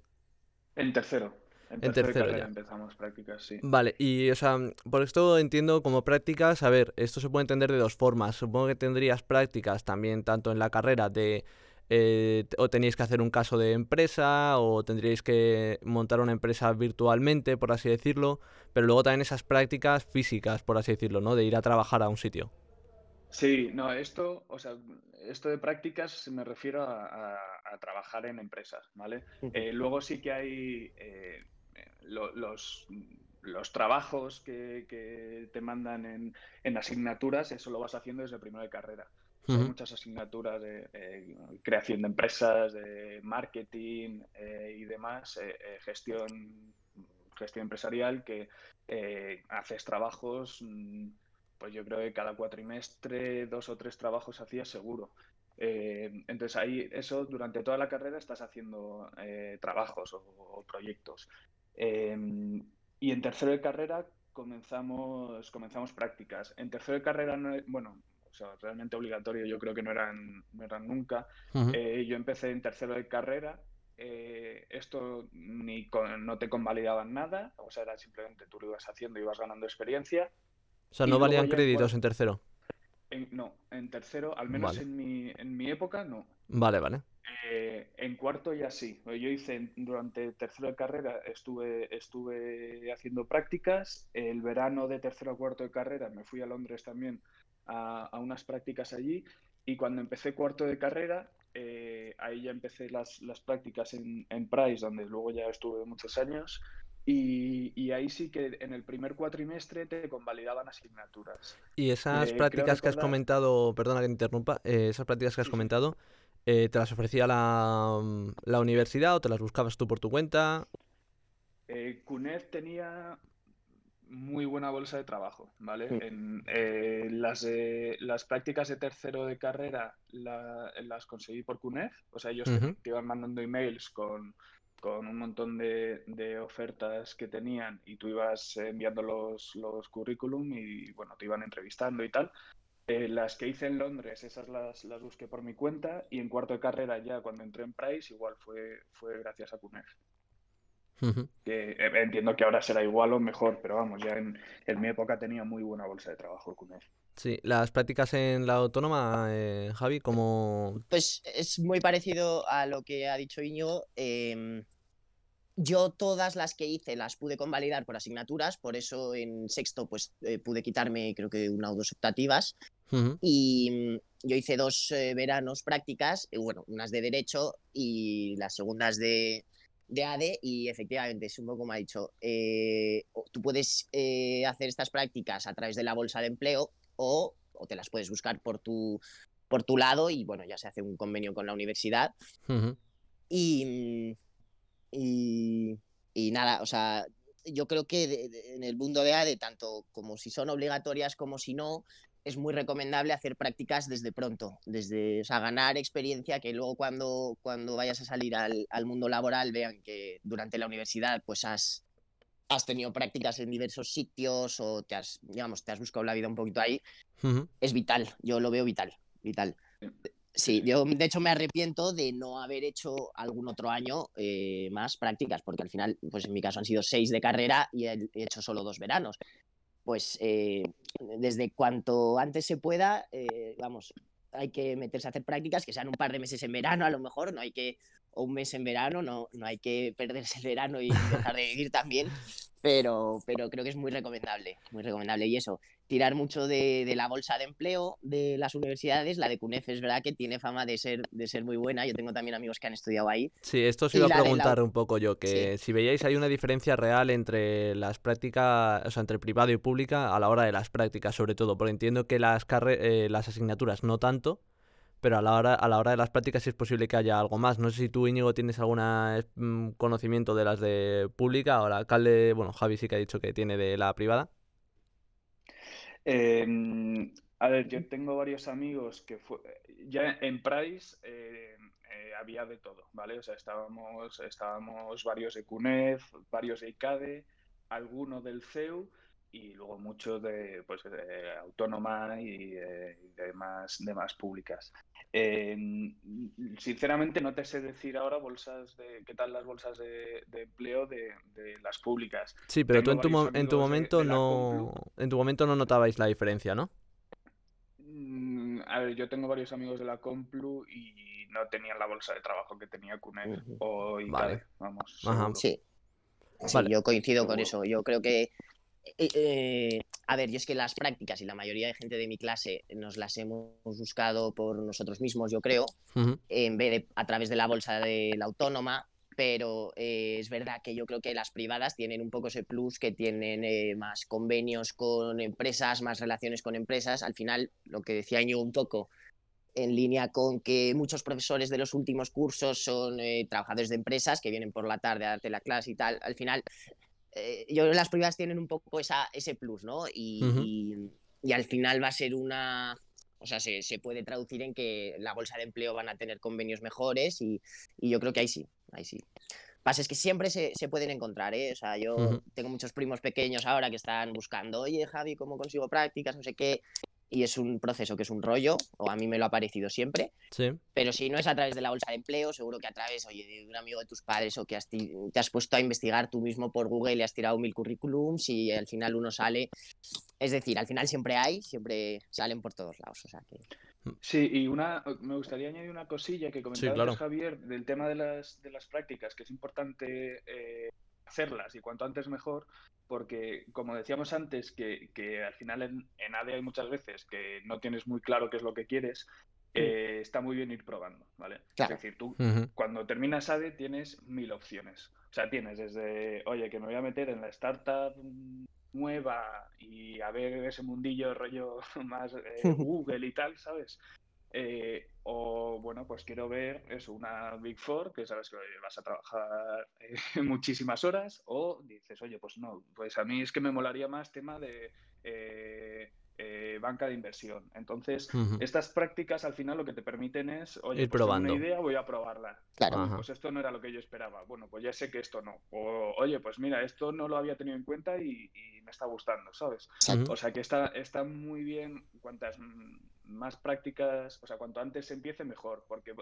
Speaker 3: En tercero. En
Speaker 2: En
Speaker 3: tercero,
Speaker 2: ya.
Speaker 3: empezamos prácticas, sí.
Speaker 2: Vale, y o sea, por esto entiendo como prácticas, a ver, esto se puede entender de dos formas. Supongo que tendrías prácticas también tanto en la carrera de eh, o teníais que hacer un caso de empresa o tendríais que montar una empresa virtualmente, por así decirlo, pero luego también esas prácticas físicas, por así decirlo, ¿no? De ir a trabajar a un sitio.
Speaker 3: Sí, no, esto, o sea, esto de prácticas me refiero a, a- a trabajar en empresas, ¿vale? Eh, luego sí que hay eh, eh, lo- los, los trabajos que, que te mandan en, en asignaturas, eso lo vas haciendo desde primero de carrera. Hay muchas asignaturas de eh, creación de empresas, de marketing eh, y demás, eh, gestión, gestión empresarial, que haces trabajos, mm, pues yo creo que cada cuatrimestre dos o tres trabajos hacías seguro. Entonces ahí eso durante toda la carrera estás haciendo trabajos o, o proyectos. Eh, y en tercero de carrera comenzamos, comenzamos prácticas. En tercero de carrera, no, bueno, o sea, realmente obligatorio yo creo que no eran, no eran nunca. Eh, yo empecé en tercero de carrera. eh, esto ni con- no te convalidaban nada, o sea, era simplemente tú lo ibas haciendo, ibas ganando experiencia.
Speaker 2: O sea, no valían
Speaker 3: en
Speaker 2: créditos en tercero.
Speaker 3: En- no, en tercero, al menos
Speaker 2: Vale.
Speaker 3: en mi, en mi época, no.
Speaker 2: Vale, vale.
Speaker 3: Eh, en cuarto ya sí. Yo hice durante tercero de carrera estuve, estuve haciendo prácticas. El verano de tercero a cuarto de carrera me fui a Londres también a, a unas prácticas allí. Y cuando empecé cuarto de carrera, eh, ahí ya empecé las, las prácticas en, en Price, donde luego ya estuve muchos años. Y, y ahí sí que en el primer cuatrimestre te convalidaban asignaturas.
Speaker 2: Y esas
Speaker 3: Eh,
Speaker 2: prácticas que has comentado, perdona que te interrumpa, eh, esas prácticas que has
Speaker 3: Sí,
Speaker 2: comentado, ¿te las ofrecía la, la universidad o te las buscabas tú por tu cuenta?
Speaker 3: CUNEF tenía muy buena bolsa de trabajo, ¿vale? En, eh, las, las prácticas de tercero de carrera la- las conseguí por CUNEF, o sea, ellos te iban mandando emails con, con un montón de, de ofertas que tenían y tú ibas enviando los, los currículum y, bueno, te iban entrevistando y tal. Eh, las que hice en Londres, esas las, las busqué por mi cuenta y en cuarto de carrera ya cuando entré en Price igual fue, fue gracias a CUNEF Eh, entiendo que ahora será igual o mejor, pero vamos, ya en, en mi época tenía muy buena bolsa de trabajo el CUNEF.
Speaker 2: Sí, las prácticas en la autónoma, eh, Javi, como...
Speaker 4: Pues es muy parecido a lo que ha dicho Íñigo. em, yo todas las que hice las pude convalidar por asignaturas, por eso en sexto pues eh, pude quitarme creo que una o dos optativas. Y mm, yo hice dos eh, veranos prácticas, eh, bueno, unas de derecho y las segundas de, de ADE y efectivamente, es un poco como ha dicho, eh, tú puedes eh, hacer estas prácticas a través de la bolsa de empleo o, o te las puedes buscar por tu, por tu lado y bueno, ya se hace un convenio con la universidad
Speaker 2: Ujú.
Speaker 4: y, mm, y, y nada, o sea, yo creo que de- de- en el mundo de ADE, tanto como si son obligatorias como si no, es muy recomendable hacer prácticas desde pronto, desde, o sea, ganar experiencia que luego cuando, cuando vayas a salir al, al mundo laboral vean que durante la universidad pues has, has tenido prácticas en diversos sitios o te has, digamos, te has buscado la vida un poquito ahí, es vital, yo lo veo vital, vital.
Speaker 3: Sí.
Speaker 4: Sí, yo de hecho me arrepiento de no haber hecho algún otro año eh, más prácticas, porque al final, pues en mi caso han sido seis de carrera y he hecho solo dos veranos. Pues eh, desde cuanto antes se pueda, eh, vamos, hay que meterse a hacer prácticas que sean un par de meses en verano, a lo mejor, no hay que, o un mes en verano, no, no hay que perderse el verano y dejar de vivir también, pero, pero creo que es muy recomendable, muy recomendable. Y eso, tirar mucho de, de, la bolsa de empleo de las universidades. La de CUNEF es verdad que tiene fama de ser, de ser muy buena. Yo tengo también amigos que han estudiado ahí.
Speaker 2: Sí, esto os iba a preguntar la... un poco yo, que sí. si veíais hay una diferencia real entre las prácticas, o sea, entre privado y pública a la hora de las prácticas, sobre todo, porque entiendo que las, eh, las asignaturas no tanto, pero a la, hora, a la hora de las prácticas sí es posible que haya algo más. No sé si tú, Íñigo, tienes algún mm, conocimiento de las de pública. Ahora, alcalde, bueno, Javi sí que ha dicho que tiene de la privada.
Speaker 3: Eh, a ver, yo tengo varios amigos que fue, ya en Price eh, eh, había de todo, ¿vale? O sea, estábamos, estábamos varios de CUNEF, varios de ICADE, alguno del CEU y luego muchos de, pues, de autónoma y de, demás, demás públicas. Eh, sinceramente no te sé decir ahora bolsas de qué tal las bolsas de, de empleo de, de, las públicas.
Speaker 2: Sí, pero Tengo tú en tu, en tu momento no en tu momento no notabais la diferencia, ¿no?
Speaker 3: Mm, a ver, yo tengo varios amigos de la Complu y no tenían la bolsa de trabajo que tenía CUNEF uh -huh. o ICADE, vale. vamos.
Speaker 4: Ajá. Sí. Sí, vale. yo coincido con eso. Yo creo que eh, eh, a ver, yo es que las prácticas y la mayoría de gente de mi clase nos las hemos buscado por nosotros mismos, yo creo, uh -huh. en vez de a través de la bolsa de la autónoma, pero eh, es verdad que yo creo que las privadas tienen un poco ese plus que tienen eh, más convenios con empresas, más relaciones con empresas. Al final, lo que decía yo un poco, en línea con que muchos profesores de los últimos cursos son eh, trabajadores de empresas que vienen por la tarde a darte la clase y tal. Al final, eh, yo creo que las privadas tienen un poco esa, ese plus, ¿no? Y, uh -huh. y, y, al final va a ser una... O sea, se, se, puede traducir en que la bolsa de empleo van a tener convenios mejores y, y yo creo que ahí sí, ahí sí. Pasa es que siempre se, se pueden encontrar, ¿eh? O sea, yo uh -huh. tengo muchos primos pequeños ahora que están buscando, oye, Javi, ¿cómo consigo prácticas? No sé qué y es un proceso que es un rollo, o a mí me lo ha parecido siempre.
Speaker 2: Sí.
Speaker 4: Pero si no es a través de la bolsa de empleo, seguro que a través, oye, de un amigo de tus padres o que has te has puesto a investigar tú mismo por Google y has tirado mil currículums y al final uno sale. Es decir, al final siempre hay, siempre salen por todos lados. O sea que...
Speaker 3: Sí, y una, me gustaría añadir una cosilla que comentaba sí, claro. Javier del tema de las, de las prácticas, que es importante eh, hacerlas y cuanto antes mejor, porque como decíamos antes, que, que al final en, en, ADE hay muchas veces que no tienes muy claro qué es lo que quieres, eh, está muy bien ir probando, ¿vale? Claro. Es decir, tú uh -huh. cuando terminas ADE tienes mil opciones. O sea, tienes desde, oye, que me voy a meter en la startup nueva y a ver ese mundillo rollo [laughs] más eh, [laughs] Google y tal, ¿sabes? Eh, o bueno, pues quiero ver eso, una Big Four, que sabes que vas a trabajar eh, [laughs] muchísimas horas, o dices, oye, pues no, pues a mí es que me molaría más tema de eh, eh banca de inversión. Entonces, uh -huh. estas prácticas al final lo que te permiten es, oye,
Speaker 2: Ir
Speaker 3: pues
Speaker 2: probando.
Speaker 3: una idea, voy a probarla.
Speaker 4: Claro.
Speaker 3: Pues esto no era lo que yo esperaba. Bueno, pues ya sé que esto no. O, oye, pues mira, esto no lo había tenido en cuenta y, y me está gustando, ¿sabes? Uh -huh. O sea que está, está muy bien cuantas más prácticas, o sea, cuanto antes se empiece mejor, porque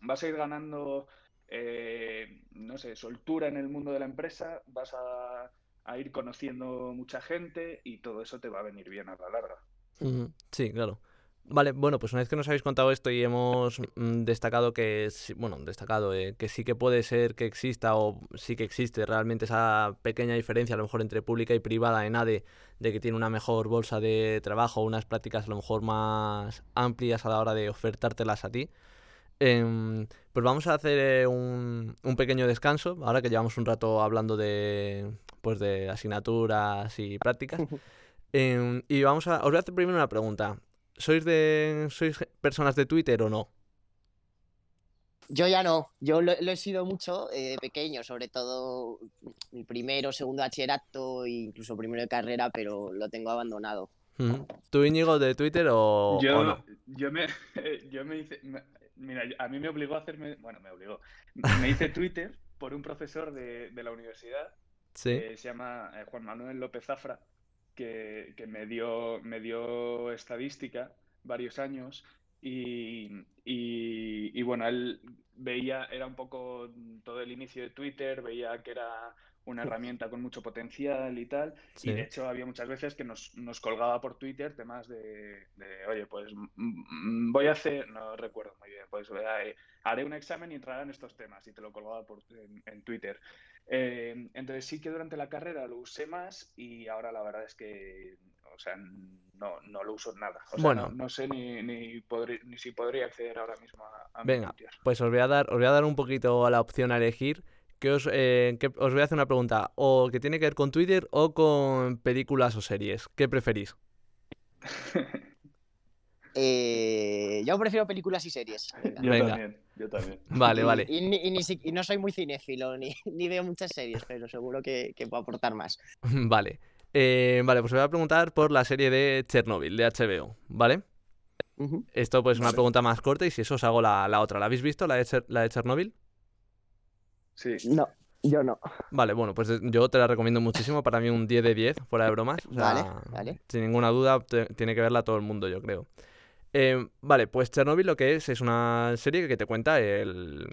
Speaker 3: vas a ir ganando, eh, no sé, soltura en el mundo de la empresa, vas a, a, ir conociendo mucha gente y todo eso te va a venir bien a la larga.
Speaker 2: Sí, claro. Vale, bueno, pues una vez que nos habéis contado esto y hemos mm, destacado que, bueno, destacado eh, que sí que puede ser que exista o sí que existe realmente esa pequeña diferencia a lo mejor entre pública y privada en ADE, de que tiene una mejor bolsa de trabajo, unas prácticas a lo mejor más amplias a la hora de ofertártelas a ti, eh, pues vamos a hacer eh, un, un, pequeño descanso, ahora que llevamos un rato hablando de, pues de asignaturas y prácticas. [laughs] eh, y vamos a, os voy a hacer primero una pregunta. ¿Sois de sois personas de Twitter o no?
Speaker 4: Yo ya no, yo lo, lo he sido mucho eh, de pequeño, sobre todo mi primero, segundo bachillerato e incluso primero de carrera, pero lo tengo abandonado.
Speaker 2: ¿Tú, Íñigo, de Twitter o,
Speaker 3: yo,
Speaker 2: o no?
Speaker 3: Yo me, [laughs] yo me hice, mira, a mí me obligó a hacerme, bueno, me obligó, me hice Twitter por un profesor de, de la universidad,
Speaker 2: ¿Sí?
Speaker 3: que se llama eh, Juan Manuel López Zafra, que, que, me, dio, me dio estadística varios años Y, y, y, bueno, él veía, era un poco todo el inicio de Twitter, veía que era una herramienta con mucho potencial y tal. Y de hecho había muchas veces que nos, nos colgaba por Twitter temas de, oye, pues voy a hacer, no recuerdo muy bien, pues eh, haré un examen y entrarán estos temas y te lo colgaba por, en, Twitter. Eh, entonces sí que durante la carrera lo usé más y ahora la verdad es que, o sea, no, no lo uso nada. O sea, bueno, no, sé ni, ni, ni, si podría acceder ahora mismo a, a
Speaker 2: Venga, pues os voy a dar, os voy a dar un poquito a la opción a elegir que os, eh, os voy a hacer una pregunta, o que tiene que ver con Twitter o con películas o series. ¿Qué preferís? [laughs]
Speaker 4: Eh, yo prefiero películas y series.
Speaker 3: Yo también, yo también. [laughs]
Speaker 2: Vale, vale.
Speaker 4: Y, no soy muy cinéfilo, ni, [laughs] veo muchas series, pero seguro que, puedo aportar más. [laughs]
Speaker 2: Vale. Eh, vale, pues voy a preguntar por la serie de Chernobyl, de HBO, ¿vale? Esto pues es una pregunta más corta y si eso os hago la, otra. ¿La habéis visto, la de, la de Chernobyl?
Speaker 3: Sí.
Speaker 4: No, yo no.
Speaker 2: Vale, bueno, pues yo te la recomiendo muchísimo. Para mí un 10 de 10, fuera de bromas.
Speaker 4: vale, vale.
Speaker 2: Sin ninguna duda, tiene que verla todo el mundo, yo creo. Eh, vale, pues Chernobyl lo que es es una serie que te cuenta el,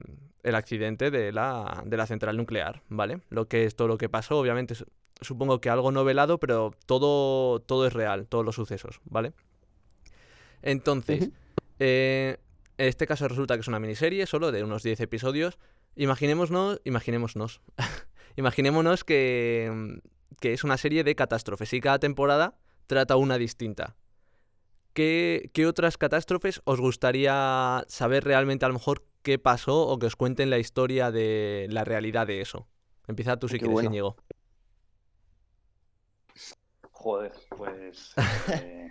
Speaker 2: el accidente de la, de la, central nuclear, ¿vale? Lo que es todo lo que pasó, obviamente supongo que algo novelado, pero todo, todo es real, todos los sucesos, ¿vale? Entonces, eh, en este caso resulta que es una miniserie solo de unos 10 episodios Imaginémonos, imaginémonos, [laughs] imaginémonos que, que, es una serie de catástrofes y cada temporada trata una distinta. ¿Qué, ¿Qué, otras catástrofes os gustaría saber realmente a lo mejor qué pasó o que os cuenten la historia de la realidad de eso? Empieza tú si quieres, bueno.
Speaker 3: Joder, pues... Eh, [laughs]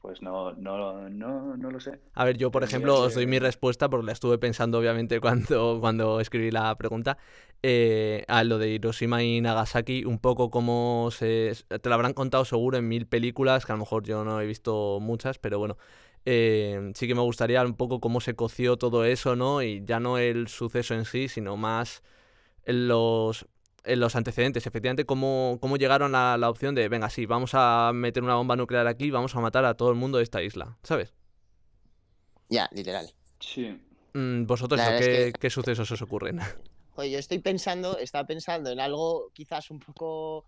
Speaker 3: pues no, no, no, no lo sé.
Speaker 2: A ver, yo por ejemplo os doy mi respuesta porque la estuve pensando obviamente [laughs] cuando, cuando escribí la pregunta. Eh, a lo de Hiroshima y Nagasaki, un poco como se... Te lo habrán contado seguro en mil películas, que a lo mejor yo no he visto muchas, pero bueno. Eh, sí que me gustaría un poco cómo se coció todo eso, ¿no? Y ya no el suceso en sí, sino más los los antecedentes, efectivamente, cómo, cómo llegaron a la opción de, venga, sí, vamos a meter una bomba nuclear aquí, vamos a matar a todo el mundo de esta isla, ¿sabes?
Speaker 4: Ya, literal.
Speaker 3: Sí.
Speaker 2: Mm, ¿Vosotros ¿qué, qué sucesos os ocurren? [laughs]
Speaker 4: Oye, yo estoy pensando, estaba pensando en algo quizás un poco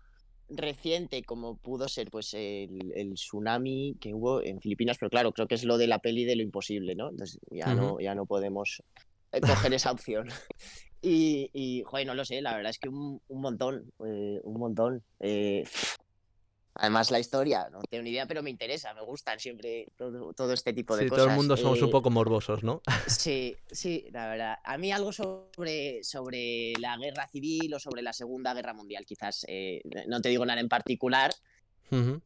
Speaker 4: reciente como pudo ser pues el, el, tsunami que hubo en Filipinas, pero claro, creo que es lo de la peli de lo imposible, ¿no? Entonces ya, no, ya no podemos coger esa opción. [laughs] Y, y, joder, no lo sé, la verdad es que un, un montón, eh, un montón. Eh, además, la historia, no tengo ni idea, pero me interesa, me gustan siempre todo, todo este tipo de
Speaker 2: sí,
Speaker 4: cosas.
Speaker 2: todo el mundo somos un
Speaker 4: eh,
Speaker 2: poco morbosos, ¿no? [laughs]
Speaker 4: Sí, sí, la verdad. A mí algo sobre, sobre la guerra civil o sobre la Segunda Guerra Mundial, quizás, no te digo nada en particular,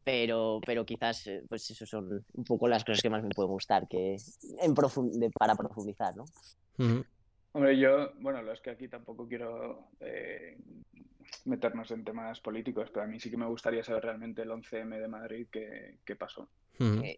Speaker 4: pero, pero quizás, pues eso son un poco las cosas que más me pueden gustar, que en para profundizar, ¿no?
Speaker 3: Hombre, yo, bueno, lo es que aquí tampoco quiero eh, meternos en temas políticos, pero a mí sí que me gustaría saber realmente el 11M de Madrid qué, qué pasó.
Speaker 2: Muy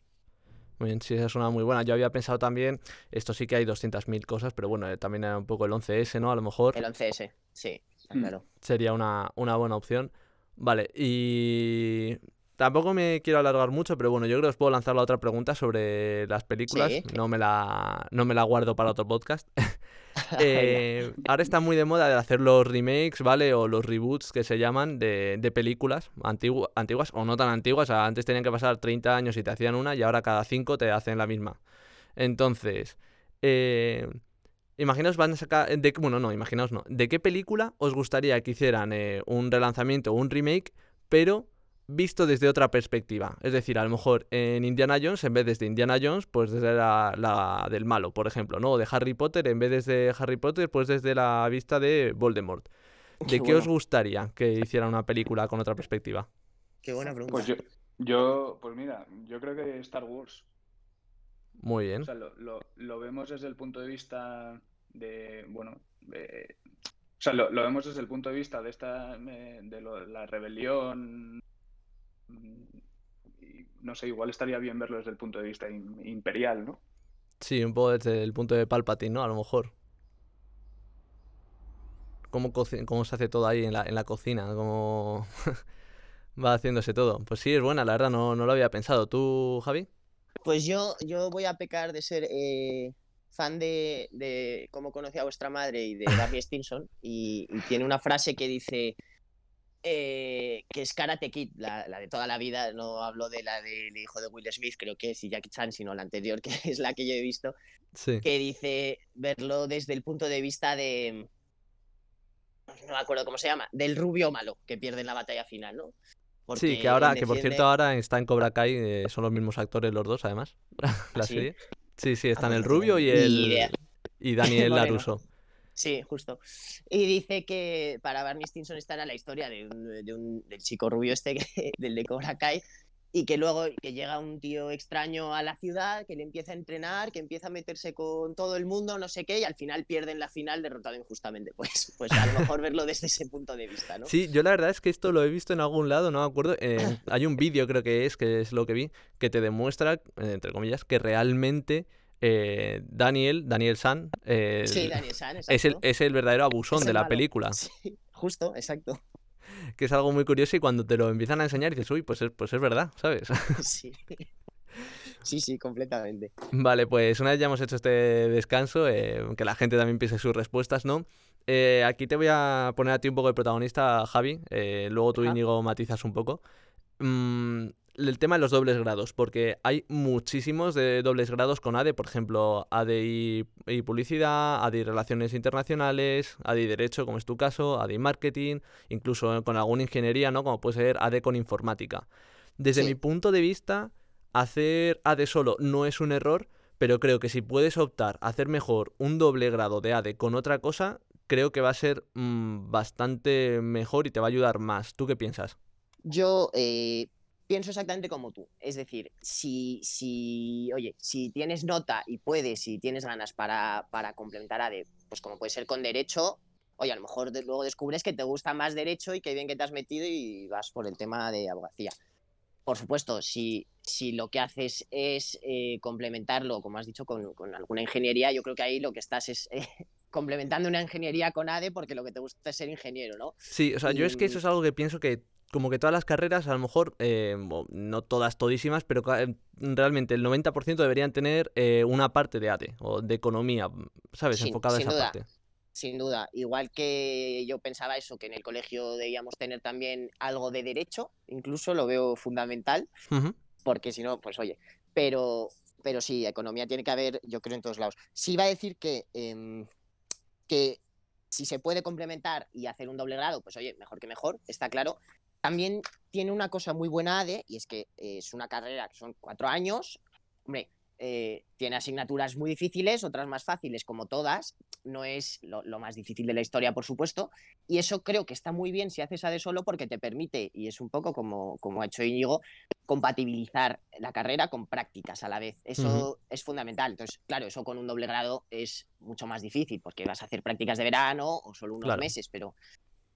Speaker 2: bien, sí, esa es una muy buena. Yo había pensado también, esto sí que hay 200.000 cosas, pero bueno, eh, también era un poco el 11S, ¿no? A lo mejor.
Speaker 4: El 11S, sí, mm. claro.
Speaker 2: Sería una, una buena opción. Vale, y Tampoco me quiero alargar mucho, pero bueno, yo creo que os puedo lanzar la otra pregunta sobre las películas. No, me la, no me la guardo para otro podcast. [laughs] [laughs] Eh, ahora está muy de moda de hacer los remakes, ¿vale? O los reboots que se llaman de, películas antiguas o no tan antiguas. antes tenían que pasar 30 años y te hacían una y ahora cada 5 te hacen la misma. Entonces, eh, imaginaos van a sacar... De, bueno, no, imaginaos no. ¿De qué película os gustaría que hicieran eh, un relanzamiento o un remake, pero visto desde otra perspectiva. Es decir, a lo mejor en Indiana Jones, en vez de desde Indiana Jones, pues desde la, del malo, por ejemplo, ¿no? O de Harry Potter, en vez desde Harry Potter, pues desde la vista de Voldemort. [laughs] ¿De qué, os gustaría que hiciera una película con otra perspectiva?
Speaker 4: Qué buena pregunta.
Speaker 3: Pues yo, yo pues mira, yo creo que Star Wars.
Speaker 2: Muy bien.
Speaker 3: O sea, lo, lo, vemos desde el punto de vista de, bueno, o sea, lo, vemos desde el punto de vista de esta, de la rebelión no sé, igual estaría bien verlo desde el punto de vista imperial, ¿no?
Speaker 2: Sí, un poco desde el punto de Palpatine, ¿no? A lo mejor. Cómo, cómo se hace todo ahí en la, en la cocina, cómo [laughs] va haciéndose todo. Pues sí, es buena, la verdad, no, no lo había pensado. ¿Tú, Javi?
Speaker 4: Pues yo, yo voy a pecar de ser eh, fan de, de cómo conocí a vuestra madre y de Barry Stinson y, y tiene una frase que dice eh, que es Karate Kid, la, la de toda la vida, no hablo de la del hijo de Will Smith, creo que es, y Jackie Chan, sino la anterior, [laughs] que es la que yo he visto,
Speaker 2: Sí.
Speaker 4: que dice verlo desde el punto de vista de. No me acuerdo cómo se llama, del rubio malo que pierde en la batalla final, ¿no?
Speaker 2: Sí, que ahora, que por cierto ahora está en Cobra Kai, eh, son los mismos actores los dos, además, [laughs] la
Speaker 4: ¿sí?
Speaker 2: serie. Sí, sí, están
Speaker 4: pues
Speaker 2: el rubio y el y Daniel. [laughs] Laruso.
Speaker 4: Sí, justo. Y dice que para Barney Stinson esta era la historia de un, de un- del chico rubio este, que- [laughs] del de Cobra Kai, y que luego que llega un tío extraño a la ciudad, que le empieza a entrenar, que empieza a meterse con todo el mundo, no sé qué, y al final pierde en la final derrotado injustamente. [laughs] Pues, pues a lo mejor verlo desde ese punto de vista, ¿no?
Speaker 2: Sí, yo la verdad es que esto lo he visto en algún lado, no me acuerdo. eh, [laughs] hay un vídeo, creo que es, que es lo que vi, que te demuestra, entre comillas, que realmente eh, Daniel, Daniel San, eh,
Speaker 4: Sí, Daniel San,
Speaker 2: es, el, es el verdadero abusón de la
Speaker 4: malo.
Speaker 2: película.
Speaker 4: Sí, justo, exacto.
Speaker 2: Que es algo muy curioso y cuando te lo empiezan a enseñar dices, uy, pues es, pues es verdad, ¿sabes? [laughs]
Speaker 4: Sí. Sí, sí, completamente.
Speaker 2: Vale, pues una vez ya hemos hecho este descanso, eh, que la gente también piense sus respuestas, ¿no? Eh, aquí te voy a poner a ti un poco de protagonista, Javi. eh, luego tú,
Speaker 4: Ajá.
Speaker 2: Íñigo, matizas un poco. Mm, el tema de los dobles grados, porque hay muchísimos de dobles grados con ADE, por ejemplo, ADI y publicidad, ADI relaciones internacionales, ADI derecho, como es tu caso, ADI marketing, incluso con alguna ingeniería, ¿no? Como puede ser ADE con informática. Desde
Speaker 4: Sí.
Speaker 2: mi punto de vista, hacer ADE solo no es un error, pero creo que si puedes optar a hacer mejor un doble grado de ADE con otra cosa, creo que va a ser mm, bastante mejor y te va a ayudar más. ¿Tú qué piensas?
Speaker 4: Yo eh, pienso exactamente como tú. Es decir, si, si, oye, si tienes nota y puedes, si tienes ganas para, para complementar ADE, pues como puede ser con derecho, oye, a lo mejor de- luego descubres que te gusta más derecho y que bien que te has metido y vas por el tema de abogacía. Por supuesto, si, si lo que haces es eh, complementarlo, como has dicho, con, con alguna ingeniería, yo creo que ahí lo que estás es eh, [laughs] complementando una ingeniería con ADE porque lo que te gusta es ser ingeniero, ¿no?
Speaker 2: Sí, o sea, yo es que eso es algo que pienso que como que todas las carreras, a lo mejor, eh, no todas todísimas, pero eh, realmente el 90% deberían tener eh, una parte de ADE o de economía, ¿sabes?
Speaker 4: Sin-
Speaker 2: Enfocada a
Speaker 4: sin
Speaker 2: esa
Speaker 4: duda.
Speaker 2: parte.
Speaker 4: Sin duda, igual que yo pensaba eso, que en el colegio debíamos tener también algo de derecho, incluso lo veo fundamental, porque si no, pues oye, pero, pero sí, economía tiene que haber, yo creo, en todos lados. Sí iba a decir que, em, que si se puede complementar y hacer un doble grado, pues oye, mejor que mejor, está claro. También tiene una cosa muy buena ADE, y es que eh, es una carrera que son cuatro años. Hombre, eh, tiene asignaturas muy difíciles, otras más fáciles, como todas. No es lo, lo más difícil de la historia, por supuesto. Y eso creo que está muy bien si haces ADE solo porque te permite, y es un poco como, como ha hecho Íñigo, compatibilizar la carrera con prácticas a la vez. Eso es fundamental. Entonces, claro, eso con un doble grado es mucho más difícil porque vas a hacer prácticas de verano o solo unos
Speaker 2: Claro.
Speaker 4: meses, pero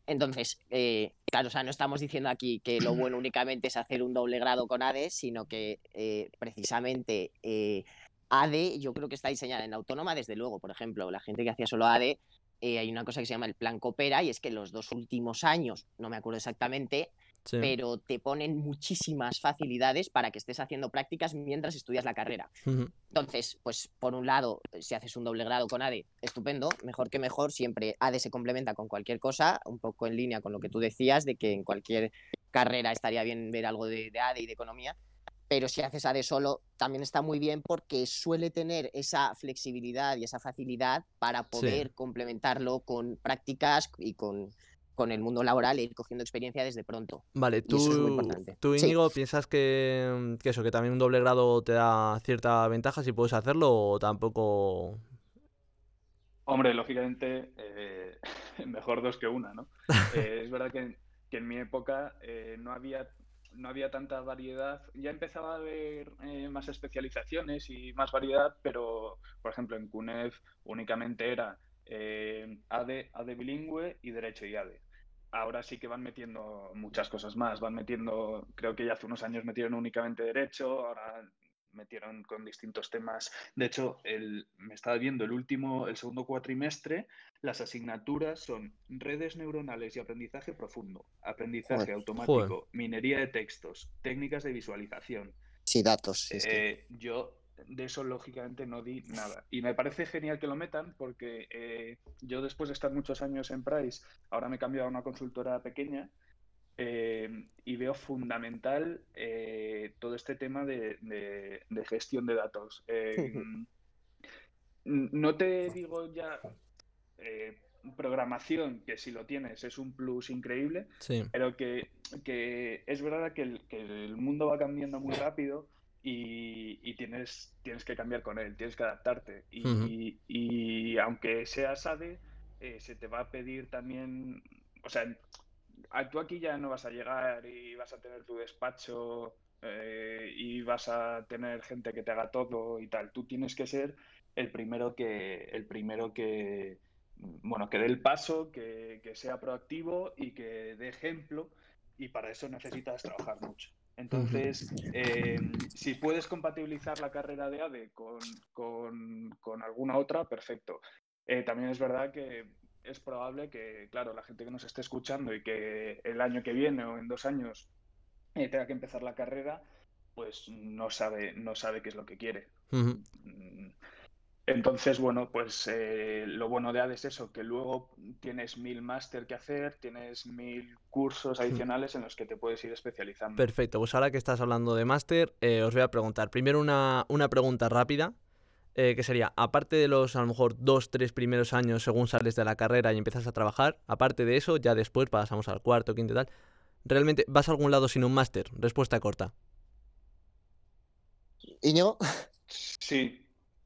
Speaker 4: entonces, eh, claro, o sea, no estamos diciendo aquí que lo bueno [clears throat] únicamente es hacer un doble grado con ADE, sino que eh, precisamente eh, ADE yo creo que está diseñada en autónoma, desde luego, por ejemplo, la gente que hacía solo ADE, eh, hay una cosa que se llama el plan Coopera y es que los dos últimos años, no me acuerdo exactamente,
Speaker 2: Sí.
Speaker 4: pero te ponen muchísimas facilidades para que estés haciendo prácticas mientras estudias la carrera. Entonces, pues por un lado, si haces un doble grado con ADE, estupendo, mejor que mejor, siempre ADE se complementa con cualquier cosa, un poco en línea con lo que tú decías, de que en cualquier carrera estaría bien ver algo de, de ADE y de economía, pero si haces ADE solo, también está muy bien porque suele tener esa flexibilidad y esa facilidad para poder complementarlo con prácticas y con, con el mundo laboral e ir cogiendo experiencia desde pronto.
Speaker 2: Vale,
Speaker 4: Y eso es muy
Speaker 2: tú,
Speaker 4: importante.
Speaker 2: tú
Speaker 4: Sí.
Speaker 2: Íñigo, ¿piensas que, que eso, que también un doble grado te da cierta ventaja si puedes hacerlo o tampoco?
Speaker 3: Hombre, lógicamente, eh, [laughs] mejor dos que una, ¿no? [laughs] Eh, es verdad que, en- que en mi época eh, no había, no había tanta variedad. Ya empezaba a haber eh, más especializaciones y más variedad, pero, por ejemplo, en CUNEF únicamente era eh, ADE, ADE bilingüe y Derecho y ADE. Ahora sí que van metiendo muchas cosas más. Van metiendo, creo que ya hace unos años metieron únicamente Derecho, ahora metieron con distintos temas de hecho, el, me estaba viendo el último, el segundo cuatrimestre, las asignaturas son redes neuronales y aprendizaje profundo, aprendizaje
Speaker 4: Joder.
Speaker 3: automático, minería de textos, técnicas de visualización,
Speaker 4: Sí, datos. sí, sí.
Speaker 3: Eh, yo de eso lógicamente no di nada. Y me parece genial que lo metan porque eh, yo después de estar muchos años en Price, ahora me he cambiado a una consultora pequeña eh, y veo fundamental eh, todo este tema de, de- de gestión de datos. [laughs] No te digo ya programación, que si lo tienes es un plus increíble,
Speaker 2: Sí.
Speaker 3: pero que, que es verdad que el, que el mundo va cambiando muy rápido y, y tienes, tienes que cambiar con él, tienes que adaptarte. Y,
Speaker 2: Ujú.
Speaker 3: y- y aunque seas ADE, eh, se te va a pedir también, o sea, a- tú aquí ya no vas a llegar y vas a tener tu despacho eh, y vas a tener gente que te haga todo y tal. Tú tienes que ser el primero que, el primero que, bueno, que dé el paso, que, que sea proactivo y que dé ejemplo, y para eso necesitas trabajar mucho. Entonces, eh, si puedes compatibilizar la carrera de ADE con, con- con alguna otra, perfecto. Eh, también es verdad que es probable que, claro, la gente que nos esté escuchando y que el año que viene o en dos años eh, tenga que empezar la carrera, pues no sabe, no sabe qué es lo que quiere. Entonces, bueno, pues eh, lo bueno de ADE es eso, que luego tienes mil máster que hacer, tienes mil cursos adicionales en los que te puedes ir especializando.
Speaker 2: Perfecto, pues ahora que estás hablando de máster, eh, os voy a preguntar. Primero una, una pregunta rápida, eh, que sería, aparte de los a lo mejor dos, tres primeros años según sales de la carrera y empiezas a trabajar, aparte de eso, ya después pasamos al cuarto, quinto y tal, ¿realmente vas a algún lado sin un máster? Respuesta corta.
Speaker 4: Íñigo,
Speaker 3: Sí.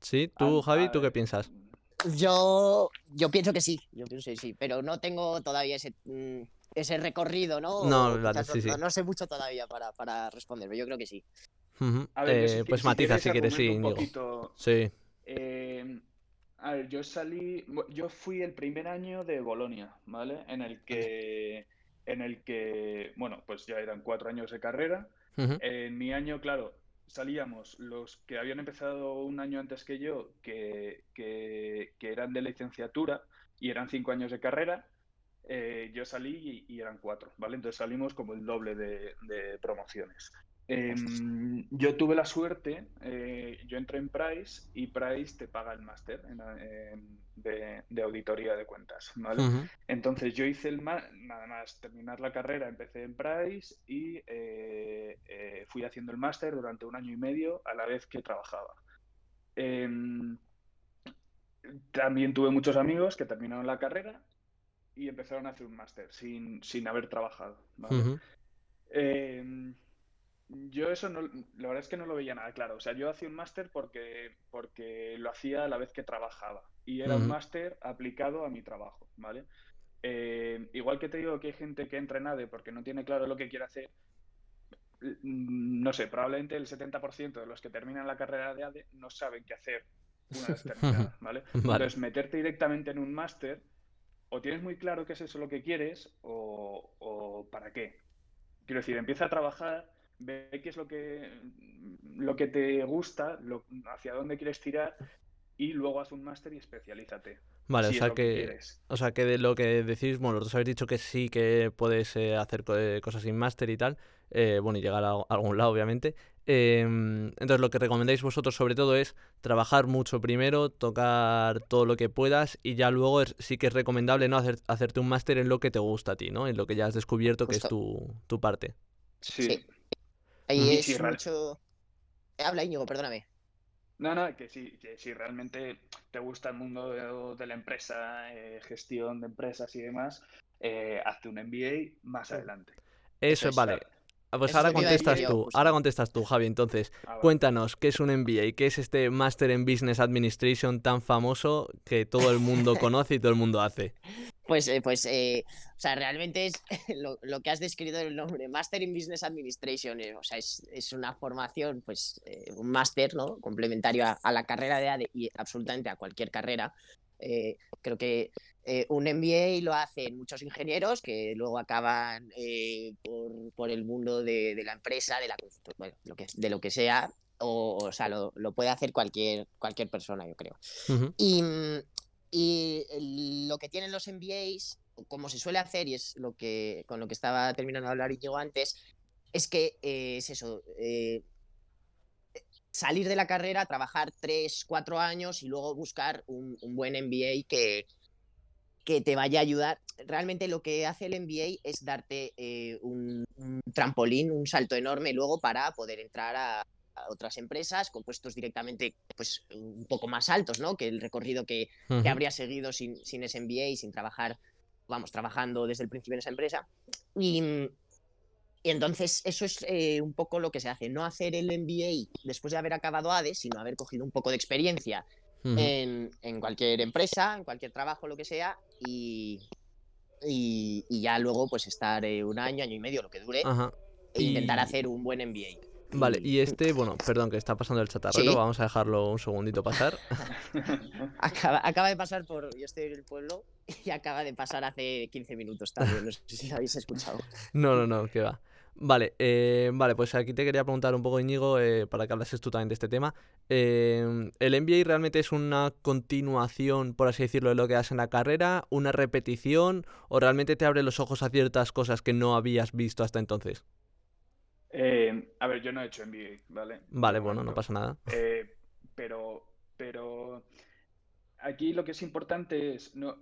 Speaker 2: ¿Sí? ¿Tú, Javi, tú qué piensas?
Speaker 4: yo, yo pienso que sí, yo pienso que sí, pero no tengo todavía ese, mm, ese recorrido, ¿no?
Speaker 2: No,
Speaker 4: O
Speaker 2: vale,
Speaker 4: quizás
Speaker 2: sí, sí.
Speaker 4: no, no sé mucho todavía para, para responder, pero yo creo que sí.
Speaker 3: A ver,
Speaker 2: Eh,
Speaker 3: si
Speaker 2: pues
Speaker 3: si
Speaker 2: matiza si quieres, sí,
Speaker 3: poquito.
Speaker 2: Sí.
Speaker 3: Eh, a ver, yo salí, yo fui el primer año de Bolonia, ¿vale? En el que, en el que, bueno, pues ya eran cuatro años de carrera. En mi año, claro, salíamos los que habían empezado un año antes que yo, que, que, eran de licenciatura y eran cinco años de carrera. eh, yo salí y, eran cuatro, ¿vale? Entonces salimos como el doble de promociones. Em, yo tuve la suerte, eh, yo entré en Price y Price te paga el máster de, de auditoría de cuentas, ¿vale? Entonces yo hice el ma- nada más terminar la carrera, empecé en Price y eh, eh, fui haciendo el máster durante un año y medio a la vez que trabajaba. Em, también tuve muchos amigos que terminaron la carrera y empezaron a hacer un máster sin, sin haber trabajado, ¿vale? Yo eso no, la verdad es que no lo veía nada claro. O sea, yo hacía un máster porque, porque lo hacía a la vez que trabajaba. Y era un máster aplicado a mi trabajo, ¿vale? Eh, igual que te digo que hay gente que entra en ADE porque no tiene claro lo que quiere hacer, mm, no sé, probablemente el 70% de los que terminan la carrera de ADE no saben qué hacer una vez [laughs] terminada, ¿vale? [laughs]
Speaker 2: Vale.
Speaker 3: Entonces, meterte directamente en un máster, o tienes muy claro qué es eso lo que quieres, o, o para qué. Quiero decir, empieza a trabajar, ve qué es lo que, lo que te gusta, lo- hacia dónde quieres tirar, y luego haz un máster y especialízate.
Speaker 2: Vale,
Speaker 3: si
Speaker 2: o sea
Speaker 3: que
Speaker 2: o sea que de lo que decís, bueno, los dos habéis dicho que sí que puedes eh, hacer co- eh, cosas sin máster y tal, eh, bueno, y llegar a, a algún lado, obviamente. Em, entonces, lo que recomendáis vosotros sobre todo es trabajar mucho primero, tocar todo lo que puedas y ya luego es- sí que es recomendable, ¿no? Hacer, hacerte un máster en lo que te gusta a ti, ¿no? En lo que ya has descubierto que es tu, tu parte.
Speaker 3: Sí.
Speaker 4: Sí. Ahí
Speaker 3: Y
Speaker 4: es
Speaker 3: si real-
Speaker 4: mucho... Habla Íñigo, perdóname.
Speaker 3: No, no, que sí, que si realmente te gusta el mundo de, de la empresa, eh, gestión de empresas y demás, eh, hazte un MBA más adelante.
Speaker 2: Eso,
Speaker 4: es,
Speaker 2: vale. Ah, Pues ahora contestas tú, ahora contestas tú, Javi. Entonces,
Speaker 3: Ah.
Speaker 2: Cuéntanos, ¿qué es un MBA? ¿Qué es este Master en Business Administration tan famoso que todo el mundo [laughs] conoce y todo el mundo hace?
Speaker 4: Pues, eh, pues eh, o sea, realmente es [laughs] lo, lo que has descrito el nombre, Master in Business Administration, eh, o sea, es, es una formación, pues, un máster, ¿no? Complementario a, a la carrera de ADE y absolutamente a cualquier carrera. Creo que un MBA lo hacen muchos ingenieros que luego acaban por, por el mundo de, de la empresa, de, la, bueno, lo que, de lo que sea, o, o sea, lo, lo puede hacer cualquier, cualquier persona, yo creo. Y, mm, y lo que tienen los MBAs, como se suele hacer, y es lo que con lo que estaba terminando de hablar yo antes, es que eh, es eso. eh, salir de la carrera, trabajar tres, cuatro años y luego buscar un, un buen MBA que, que te vaya a ayudar. Realmente lo que hace el MBA es darte eh, un, un trampolín, un salto enorme luego para poder entrar a, a otras empresas con puestos directamente pues un poco más altos, ¿no? Que el recorrido que, habría seguido sin, sin ese MBA y sin trabajar, vamos, trabajando desde el principio en esa empresa. Y, y entonces eso es eh, un poco lo que se hace, no hacer el MBA después de haber acabado ADE, sino haber cogido un poco de experiencia
Speaker 2: Ujú.
Speaker 4: en, en cualquier empresa, en cualquier trabajo, lo que sea, y, y, y ya luego pues estar eh, un año, año y medio, lo que dure, e intentar hacer un buen MBA.
Speaker 2: Vale, y este, bueno, perdón que está pasando el chatarrero,
Speaker 4: Sí.
Speaker 2: vamos a dejarlo un segundito pasar. [laughs]
Speaker 4: Acaba, acaba de pasar por. Yo estoy en el pueblo y acaba de pasar hace 15 minutos también. No sé si lo habéis escuchado. [laughs]
Speaker 2: No, no, no, que va. Vale, eh, vale, pues aquí te quería preguntar un poco, Íñigo, eh, para que hablases tú también de este tema. Eh, ¿El MBA realmente es una continuación, por así decirlo, de lo que haces en la carrera, una repetición, o realmente te abre los ojos a ciertas cosas que no habías visto hasta entonces?
Speaker 3: Eh, a ver, yo no he hecho MBA, ¿vale?
Speaker 2: Vale, bueno, no pasa nada.
Speaker 3: Eh, pero, pero aquí lo que es importante es, no,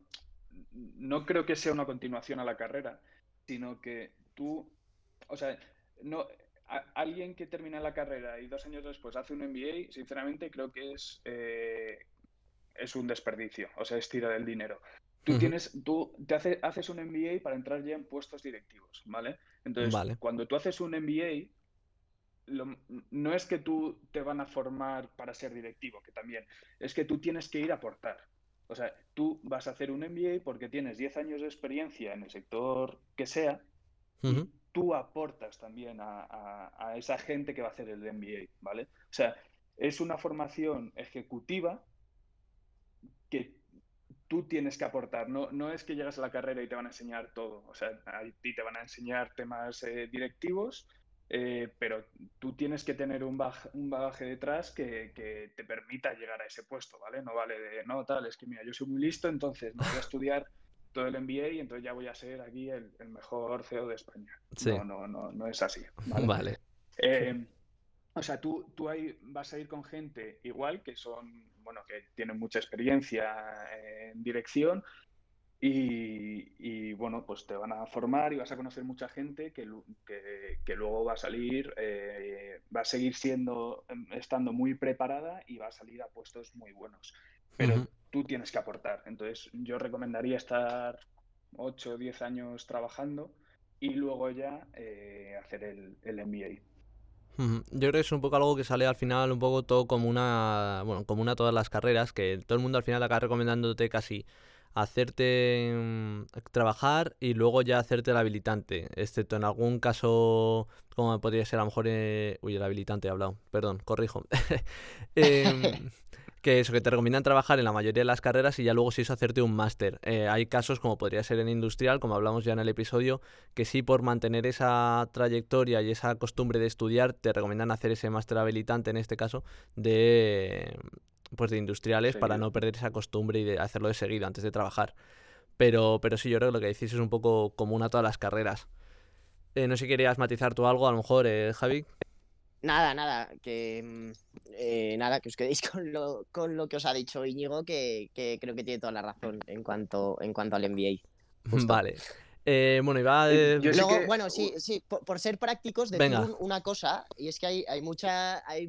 Speaker 3: no creo que sea una continuación a la carrera, sino que tú, o sea, no, a- alguien que termina la carrera y dos años después hace un MBA, sinceramente creo que es, eh, es un desperdicio, o sea, es tirar el dinero. Tú tienes, tú te hace- haces un MBA para entrar ya en puestos directivos, ¿vale? Entonces,
Speaker 2: Vale.
Speaker 3: cuando tú haces un MBA, lo- no es que tú te van a formar para ser directivo, que también, es que tú tienes que ir a aportar. O sea, tú vas a hacer un MBA porque tienes 10 años de experiencia en el sector que sea y tú aportas también a, a- a esa gente que va a hacer el MBA, ¿vale? O sea, es una formación ejecutiva que tú tienes que aportar. No, no es que llegas a la carrera y te van a enseñar todo. O sea, a ti te van a enseñar temas eh, directivos, eh, pero tú tienes que tener un, baj- un bagaje detrás que, que te permita llegar a ese puesto, ¿vale? No vale de, no, tal, es que mira, yo soy muy listo, entonces me voy a estudiar todo el MBA y entonces ya voy a ser aquí el, el mejor CEO de España.
Speaker 2: Sí.
Speaker 3: No, no, no, no es así. ¿vale? [laughs]
Speaker 2: Vale.
Speaker 3: Eh, o sea, tú, tú ahí vas a ir con gente igual, que son, bueno, que tienen mucha experiencia en dirección y, y, bueno, pues te van a formar y vas a conocer mucha gente que, que, que luego va a salir, eh, va a seguir siendo, em, estando muy preparada y va a salir a puestos muy buenos. Pero tú tienes que aportar. Entonces, yo recomendaría estar 8 o 10 años trabajando y luego ya eh, hacer el, el MBA.
Speaker 2: Yo creo que es un poco algo que sale al final un poco todo como una, bueno, común a todas las carreras, que todo el mundo al final acaba recomendándote casi hacerte mm, trabajar y luego ya hacerte el habilitante, excepto en algún caso como podría ser a lo mejor, eh, uy, el habilitante he hablado, perdón, corrijo. [laughs] Em, [laughs] que eso, que te recomiendan trabajar en la mayoría de las carreras y ya luego si eso hacerte un máster. Eh, hay casos como podría ser en industrial, como hablamos ya en el episodio, que sí por mantener esa trayectoria y esa costumbre de estudiar te recomiendan hacer ese máster habilitante en este caso de pues de industriales para no perder esa costumbre y de hacerlo de seguido antes de trabajar. Pero, pero sí, yo creo que lo que decís es un poco común a todas las carreras. Eh, no sé si querías matizar tú algo, a lo mejor, eh, Javi.
Speaker 4: Nada, nada, que mm, eh, nada, que os quedéis [laughs] con lo, con lo que os ha dicho Íñigo, que, que creo que tiene toda la razón en cuanto, en cuanto al MBA. Justo.
Speaker 2: Vale. Eh, bueno, iba a...
Speaker 3: Eh,
Speaker 4: Luego,
Speaker 3: que-
Speaker 4: bueno, sí, sí, por, por ser prácticos, decir un- una cosa, y es que hay, hay mucha, hay,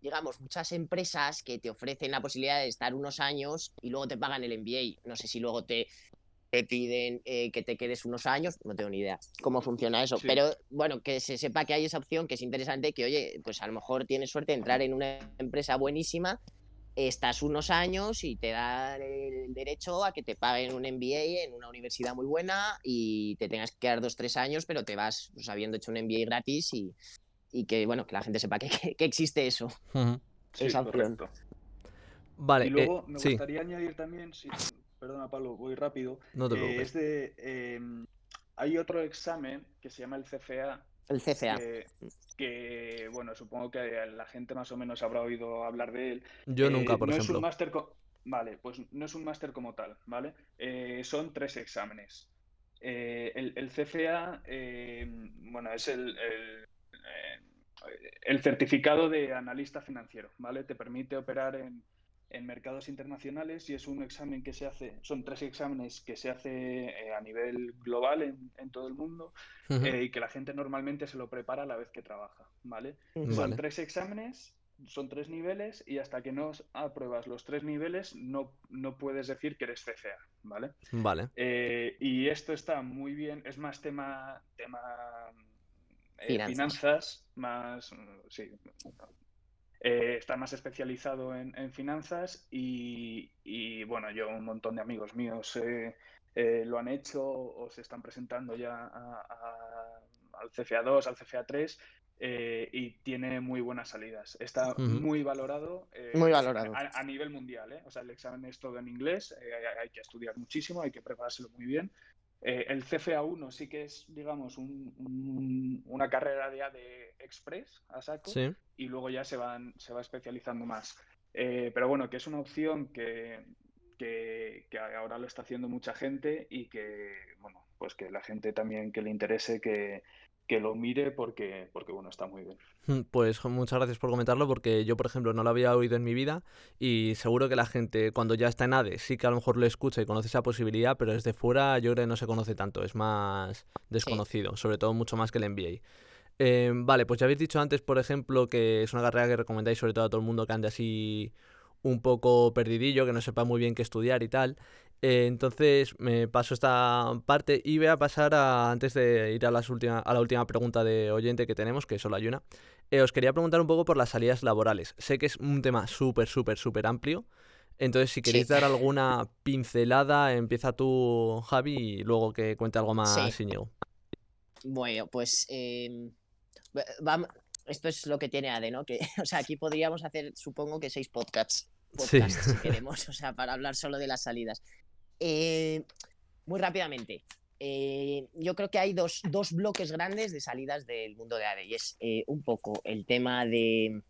Speaker 4: digamos, muchas empresas que te ofrecen la posibilidad de estar unos años y luego te pagan el MBA. No sé si luego te, te piden eh, que te quedes unos años, no tengo ni idea cómo funciona eso.
Speaker 3: Sí.
Speaker 4: Pero bueno, que se sepa que hay esa opción, que es interesante, que oye, pues a lo mejor tienes suerte de entrar en una empresa buenísima, estás unos años y te dan el derecho a que te paguen un MBA en una universidad muy buena y te tengas que quedar dos, tres años, pero te vas pues, habiendo hecho un MBA gratis y, y que, bueno, que la gente sepa que, que- que existe eso.
Speaker 2: Ujú.
Speaker 3: Sí,
Speaker 4: esa opción.
Speaker 3: correcto.
Speaker 2: Vale,
Speaker 3: Y luego
Speaker 2: eh,
Speaker 3: me
Speaker 2: sí,
Speaker 3: gustaría añadir también, sí, perdona Pablo, voy rápido.
Speaker 2: no te
Speaker 3: eh,
Speaker 2: preocupes.
Speaker 3: es de, eh, hay otro examen que se llama el CFA,
Speaker 4: El CCA.
Speaker 3: que, que, bueno, supongo que la gente más o menos habrá oído hablar de él.
Speaker 2: Yo
Speaker 3: Eh,
Speaker 2: nunca, por
Speaker 3: no es un máster co- Vale, pues no es un máster como tal, ¿vale? Eh, son tres exámenes. Eh, el, el CFA, eh, bueno, es el, el, eh, el certificado de analista financiero, ¿vale? Te permite operar en, en mercados internacionales y es un examen que se hace, son tres exámenes que se hace eh, a nivel global en, todo el mundo eh, y que la gente normalmente se lo prepara a la vez que trabaja, ¿vale? Son tres exámenes, son tres niveles y hasta que no apruebas los tres niveles no, no puedes decir que eres CCA, ¿vale?
Speaker 2: Vale.
Speaker 3: Eh, y esto está muy bien, es más tema, tema finanzas. más, sí, eh, está más especializado en, finanzas y, bueno, yo un montón de amigos míos eh, eh, lo han hecho o se están presentando ya al CFA2, al CFA3 y tiene muy buenas salidas. Está muy valorado.
Speaker 4: muy valorado.
Speaker 3: A, nivel mundial, O sea, el examen es todo en inglés, hay que estudiar muchísimo, hay que preparárselo muy bien. Eh, el CFA1 sí que es, digamos, una carrera ya de express a saco y luego ya se, van, se va especializando más. Eh, pero bueno, que es una opción que, que, ahora lo está haciendo mucha gente y que, bueno, pues que la gente también que le interese que, que lo mire porque, porque bueno, está muy bien.
Speaker 2: Mm, pues muchas gracias por comentarlo porque yo, por ejemplo, no lo había oído en mi vida y seguro que la gente cuando ya está en ADE sí que a lo mejor lo escucha y conoce esa posibilidad, pero desde fuera yo creo que no se conoce tanto, es más desconocido, sobre todo mucho más que el MBA. Eh, vale, pues ya habéis dicho antes, por ejemplo, que es una carrera que recomendáis sobre todo a todo el mundo que ande así un poco perdidillo, que no sepa muy bien qué estudiar y tal. Eh, entonces me paso esta parte y voy a pasar a, antes de ir a, las a la última pregunta de oyente que tenemos, que solo hay una. Eh, os quería preguntar un poco por las salidas laborales. Sé que es un tema súper, súper, súper amplio. Entonces, si queréis dar alguna pincelada, empieza tú, Javi, y luego que cuente algo más, sí.
Speaker 4: Bueno, pues em, vamos, esto es lo que tiene ADE, ¿no? Que, [laughs] o sea, aquí podríamos hacer, supongo que seis podcasts, podcasts si [laughs] queremos, o sea, para hablar solo de las salidas. Eh, muy rápidamente, eh, yo creo que hay dos, bloques grandes de salidas del mundo de ADE y es eh, un poco el tema de,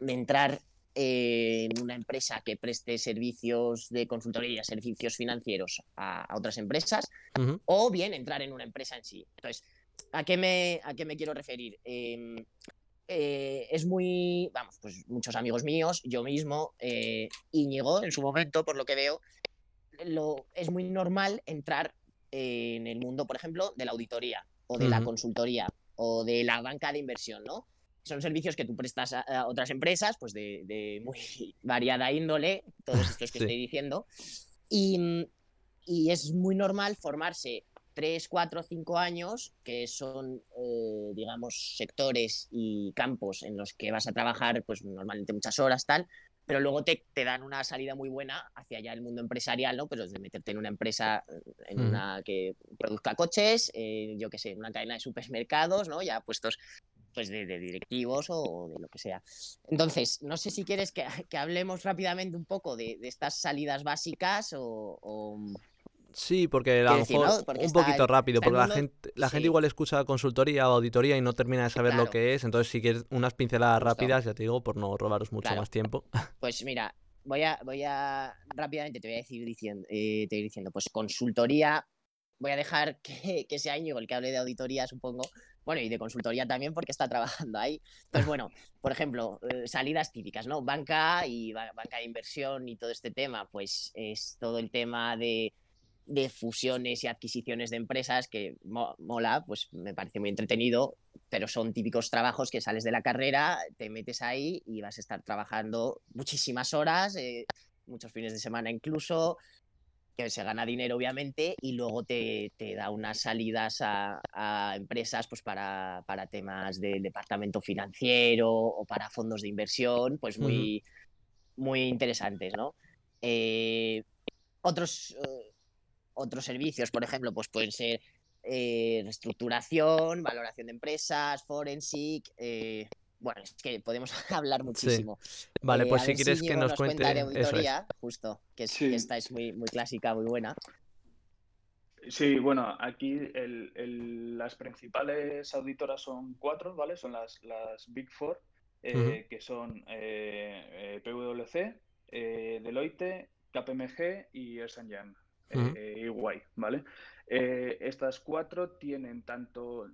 Speaker 4: entrar en una empresa que preste servicios de consultoría, servicios financieros a, otras empresas, o bien entrar en una empresa en sí. Entonces, ¿a qué me, a qué me quiero referir? Em, es muy, vamos, pues muchos amigos míos, yo mismo, Íñigo en su momento, por lo que veo, lo, es muy normal entrar en el mundo, por ejemplo, de la auditoría o de la consultoría o de la banca de inversión, ¿no? Son servicios que tú prestas a, otras empresas, pues de, muy [laughs] variada índole, todos estos que estoy diciendo. Y, y, es muy normal formarse tres, cuatro, cinco años, que son, eh, digamos, sectores y campos en los que vas a trabajar, pues normalmente muchas horas, tal, pero luego te, te, dan una salida muy buena hacia allá el mundo empresarial, ¿no? Pero de meterte en una empresa en una que produzca coches, eh, yo qué sé, en una cadena de supermercados, ¿no? Ya puestos pues de, directivos o de lo que sea. Entonces, no sé si quieres que, que hablemos rápidamente un poco de, de estas salidas básicas o,
Speaker 2: Sí, porque a lo mejor un poquito rápido, porque la gente, la gente igual escucha consultoría o auditoría y no termina de saber lo que es. Entonces, si quieres unas pinceladas rápidas, ya te digo, por no robaros mucho más tiempo. [laughs]
Speaker 4: Pues mira, voy a, voy a rápidamente te voy a decir diciendo, eh, te voy diciendo, pues consultoría, voy a dejar [laughs] que, que sea Íñigo el que hable de auditoría, supongo. Bueno, y de consultoría también porque está [laughs] trabajando ahí. Pues bueno, por ejemplo, eh, salidas típicas, ¿no? Banca y banca de inversión y todo este tema, pues es todo el tema de de fusiones y adquisiciones de empresas que mola, pues me parece muy entretenido, pero son típicos trabajos que sales de la carrera, te metes ahí y vas a estar trabajando muchísimas horas, eh, muchos fines de semana incluso, que se gana dinero obviamente y luego te, da unas salidas a, empresas pues para, para, temas del departamento financiero o para fondos de inversión, pues muy, muy interesantes, ¿no? Eh, otros... Eh, otros servicios, por ejemplo, pues pueden ser eh, reestructuración, valoración de empresas, forensic. Eh, bueno, es que podemos [laughs] hablar muchísimo.
Speaker 2: Vale, pues eh, si quieres que nos, cuente.
Speaker 4: de auditoría, justo, que, esta es muy, muy clásica, muy buena.
Speaker 3: Sí, bueno, aquí las principales auditoras son cuatro, ¿vale? Son las, las Big Four, que son PwC, Deloitte, KPMG y Ernst Young. Eh, igual, ¿vale? Eh, estas cuatro tienen tanto,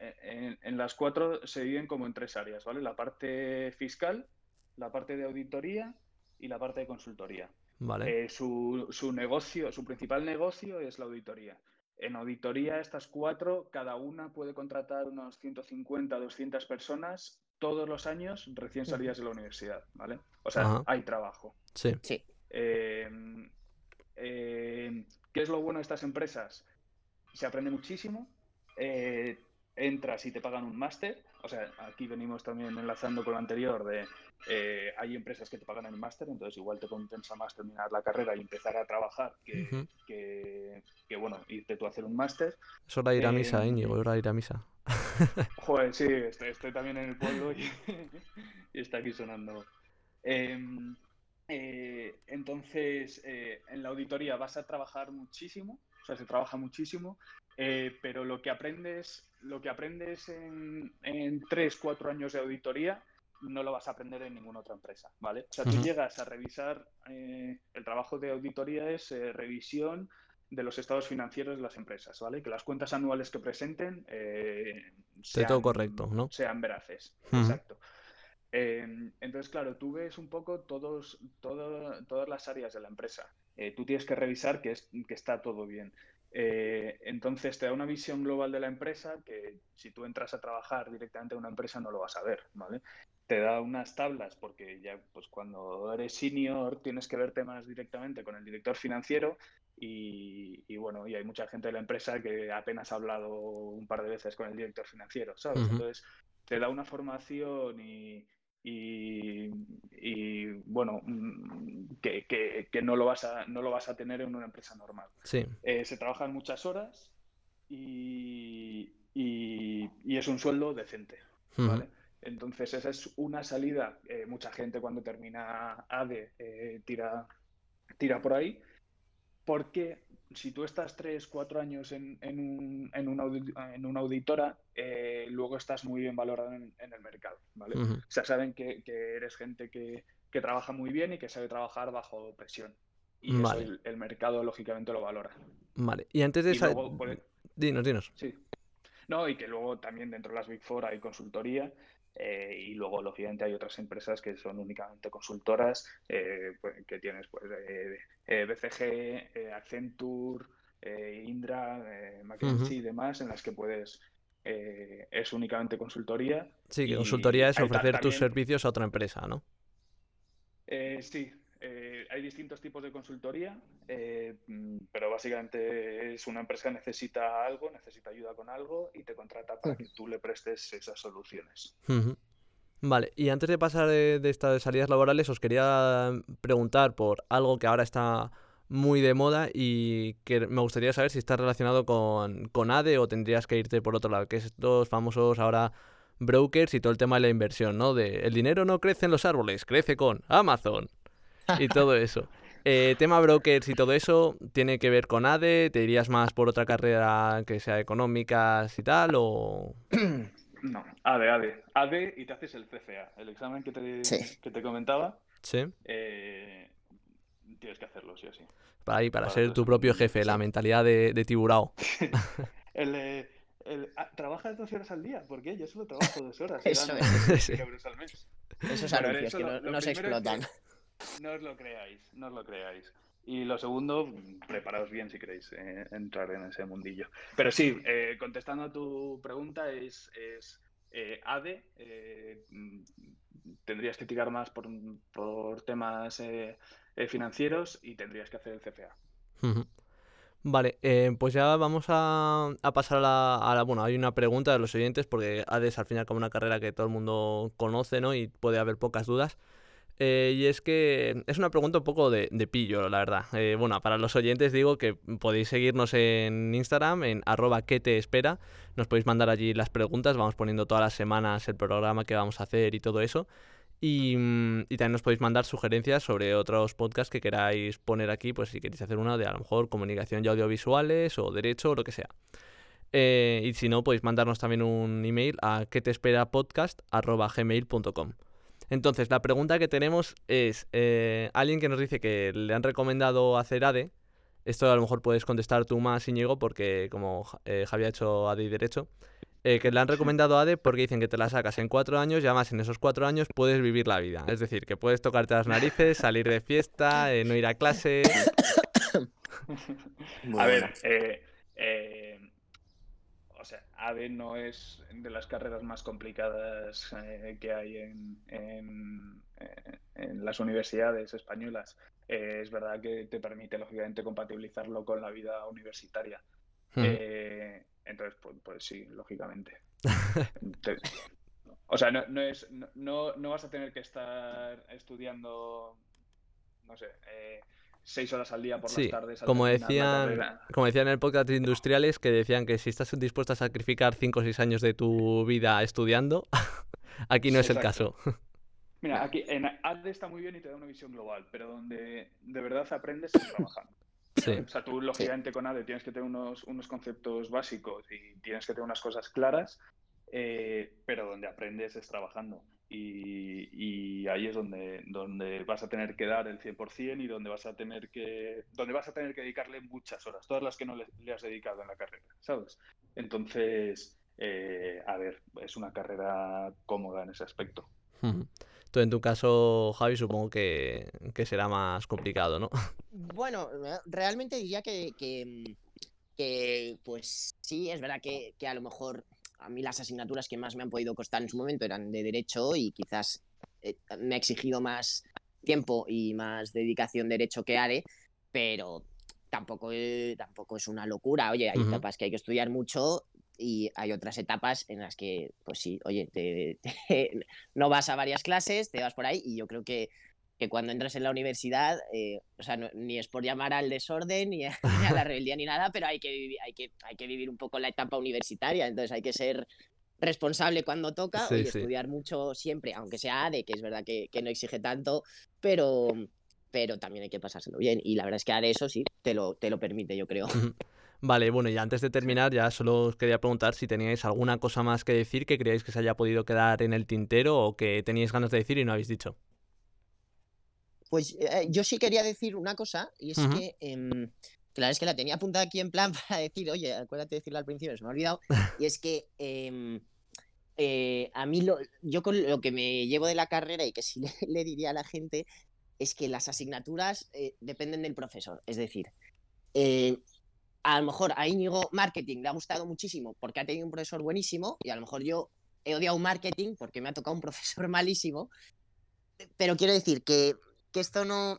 Speaker 3: en, en, las cuatro se dividen como en tres áreas, ¿vale? La parte fiscal, la parte de auditoría y la parte de consultoría.
Speaker 2: Vale.
Speaker 3: Eh, su, su, negocio, su principal negocio es la auditoría. En auditoría, estas cuatro, cada una puede contratar unos 150, 200 personas todos los años recién salidas de la universidad, ¿vale? O sea, Ajá. hay trabajo.
Speaker 2: Sí.
Speaker 4: Sí.
Speaker 3: Eh, eh, ¿Qué es lo bueno de estas empresas? Se aprende muchísimo. Eh, entras y te pagan un máster. O sea, aquí venimos también enlazando con lo anterior de eh, hay empresas que te pagan el máster, entonces igual te compensa más terminar la carrera y empezar a trabajar que, uh -huh. que, que, bueno, irte tú a hacer un máster.
Speaker 2: Es hora de ir a misa, eh, Íñigo, es hora de ir a misa. [laughs]
Speaker 3: Joder, sí, estoy, estoy, también en el pueblo y, [laughs] y está aquí sonando. Eh, eh, entonces, eh, en la auditoría vas a trabajar muchísimo, o sea, se trabaja muchísimo, eh, pero lo que aprendes, lo que aprendes en, en tres, cuatro años de auditoría no lo vas a aprender en ninguna otra empresa, ¿vale? O sea, tú uh -huh. llegas a revisar, eh, el trabajo de auditoría es eh, revisión de los estados financieros de las empresas, ¿vale? Que las cuentas anuales que presenten eh,
Speaker 2: sean, todo correcto, ¿no?
Speaker 3: sean veraces. Uh -huh. Exacto. Eh, entonces, claro, tú ves un poco todos, todo, todas las áreas de la empresa. Eh, tú tienes que revisar que, es, que está todo bien. Eh, entonces te da una visión global de la empresa que si tú entras a trabajar directamente en una empresa no lo vas a ver, ¿vale? Te da unas tablas porque ya pues cuando eres senior tienes que ver temas directamente con el director financiero y, y bueno, y hay mucha gente de la empresa que apenas ha hablado un par de veces con el director financiero, ¿sabes? Uh -huh. Entonces te da una formación y, y, y, bueno, mm, que, que, que, no, lo vas a, no lo vas a tener en una empresa normal.
Speaker 2: Sí.
Speaker 3: Eh, se trabajan muchas horas y, y, y, es un sueldo decente. ¿vale? Uh -huh. Entonces, esa es una salida. Eh, mucha gente cuando termina ADE eh, tira, tira por ahí. Porque si tú estás tres, cuatro años en, en, un, en, una, en una, auditora, eh, luego estás muy bien valorado en, en el mercado, ¿vale? Uh -huh. O sea, saben que, que eres gente que, que, trabaja muy bien y que sabe trabajar bajo presión. Y vale. eso el, el, mercado, lógicamente, lo valora.
Speaker 2: Vale, y antes de...
Speaker 3: Y luego, puede...
Speaker 2: Dinos, dinos.
Speaker 3: Sí. No, y que luego también dentro de las Big Four hay consultoría eh, y luego, lógicamente, hay otras empresas que son únicamente consultoras, eh, pues, que tienes pues eh, BCG, Accenture, Indra, McKinsey uh -huh. y demás, en las que puedes, es únicamente consultoría.
Speaker 2: Sí, que consultoría es ofrecer también... tus servicios a otra empresa, ¿no?
Speaker 3: sí, hay distintos tipos de consultoría, pero básicamente es una empresa que necesita algo, necesita ayuda con algo y te contrata para que tú le prestes esas soluciones.
Speaker 2: Uh -huh. Vale, y antes de pasar de, de, estas salidas laborales, os quería preguntar por algo que ahora está muy de moda y que me gustaría saber si está relacionado con, con ADE o tendrías que irte por otro lado, que es estos famosos ahora brokers y todo el tema de la inversión, ¿no? De el dinero no crece en los árboles, crece con Amazon y todo eso. Eh, tema brokers y todo eso, ¿tiene que ver con ADE? ¿Te irías más por otra carrera que sea económicas y tal? O... [clears throat]
Speaker 3: No, ADE, ADE. ADE y te haces el CFA, el examen que te, sí. que te comentaba.
Speaker 2: Sí.
Speaker 3: Eh, tienes que hacerlo, sí o sí.
Speaker 2: Para ahí, para, para ser tu propio jefe, sí. la mentalidad de, de tiburao. [laughs]
Speaker 3: el, eh, el, ah, ¿Trabajas dos horas al día? ¿Por qué? Yo solo trabajo dos horas. [laughs]
Speaker 4: eso,
Speaker 3: es. [laughs] euros al mes.
Speaker 4: Esos anuncios que no, no se explotan.
Speaker 3: Es que no os lo creáis, no os lo creáis. Y lo segundo, preparaos bien si queréis eh, entrar en ese mundillo. Pero sí, eh, contestando a tu pregunta, es, es eh, ADE. tendrías que tirar más por, por temas eh, financieros y tendrías que hacer el CFA.
Speaker 2: Vale, eh, pues ya vamos a, a pasar a la, a la, Bueno, hay una pregunta de los oyentes, porque ADE es al final como una carrera que todo el mundo conoce, ¿no? Y puede haber pocas dudas. Eh, y es que es una pregunta un poco de, pillo, la verdad. Eh, bueno, para los oyentes digo que podéis seguirnos en Instagram, en arroba que te espera. Nos podéis mandar allí las preguntas, vamos poniendo todas las semanas el programa que vamos a hacer y todo eso. Y, mm, también nos podéis mandar sugerencias sobre otros podcasts que queráis poner aquí, pues si queréis hacer una de a lo mejor comunicación y audiovisuales o derecho o lo que sea. Eh, y si no, podéis mandarnos también un email a que te espera podcast@gmail.com. Entonces, la pregunta que tenemos es, eh, alguien que nos dice que le han recomendado hacer ADE, esto a lo mejor puedes contestar tú más, Íñigo, porque como eh, Javier ha hecho ADE y Derecho, eh, que le han recomendado ADE porque dicen que te la sacas en cuatro años y además en esos cuatro años puedes vivir la vida. Es decir, que puedes tocarte las narices, salir de fiesta, eh, no ir a clase.
Speaker 4: Muy [coughs]
Speaker 3: A ver, eh, eh, o sea, ADE no es de las carreras más complicadas eh, que hay en, en, eh, en las universidades españolas. Eh, es verdad que te permite, lógicamente, compatibilizarlo con la vida universitaria.
Speaker 2: Ujú.
Speaker 3: Eh, entonces, pues, pues sí, lógicamente. Te- o sea, no, no es, no- no, no vas a tener que estar estudiando, no sé, eh, seis horas al día por
Speaker 2: Sí,
Speaker 3: las tardes. al
Speaker 2: como
Speaker 3: la
Speaker 2: decían, como decían en el podcast de industriales, que decían que si estás dispuesto a sacrificar 5 o 6 años de tu vida estudiando, [laughs] aquí no es el caso. [laughs]
Speaker 3: Mira, aquí en ADE está muy bien y te da una visión global, pero donde de verdad aprendes es trabajando.
Speaker 2: Sí.
Speaker 3: O sea, tú lógicamente con ADE tienes que tener unos, unos conceptos básicos y tienes que tener unas cosas claras, eh, pero donde aprendes es trabajando. Y, y ahí es donde, donde vas a tener que dar el 100% y donde vas a tener que donde vas a tener que dedicarle muchas horas, todas las que no le, le has dedicado en la carrera, ¿sabes? Entonces, eh, a ver, es una carrera cómoda en ese aspecto.
Speaker 2: Tú en tu caso, Javi, supongo que, que será más complicado, ¿no?
Speaker 4: Bueno, re- realmente diría que, que, que, pues sí, es verdad que, que a lo mejor a mí las asignaturas que más me han podido costar en su momento eran de derecho y quizás eh, me ha exigido más tiempo y más dedicación derecho que ADE, pero tampoco, eh, tampoco es una locura. Oye, hay etapas que hay que estudiar mucho y hay otras etapas en las que, pues sí, oye, te- [laughs] te- no vas a varias clases, te vas por ahí y yo creo que que cuando entras en la universidad, eh, o sea, no- ni es por llamar al desorden ni a, [laughs] ni a la [laughs] rebeldía ni nada, pero hay que, vivi- hay, que, hay que vivir un poco la etapa universitaria, entonces hay que ser responsable cuando toca
Speaker 2: Sí,
Speaker 4: y
Speaker 2: sí.
Speaker 4: estudiar mucho siempre, aunque sea ADE, que es verdad que, que no exige tanto, pero, pero también hay que pasárselo bien. Y la verdad es que ADE eso sí, te lo, te lo permite, yo creo.
Speaker 2: Vale, bueno, y antes de terminar, ya solo os quería preguntar si teníais alguna cosa más que decir que creáis que se haya podido quedar en el tintero o que teníais ganas de decir y no habéis dicho.
Speaker 4: Pues eh, yo sí quería decir una cosa, y es que, em, que verdad es que la tenía apuntada aquí en plan [laughs] para decir, oye, acuérdate de decirla al principio, se me ha olvidado, [laughs] y es que em, eh, a mí lo, yo con lo que me llevo de la carrera y que sí [laughs] le, le diría a la gente es que las asignaturas eh, dependen del profesor, es decir, a lo mejor a Íñigo marketing le ha gustado muchísimo porque ha tenido un profesor buenísimo y a lo mejor yo he odiado marketing porque me ha tocado un profesor malísimo, pero quiero decir que, que esto no...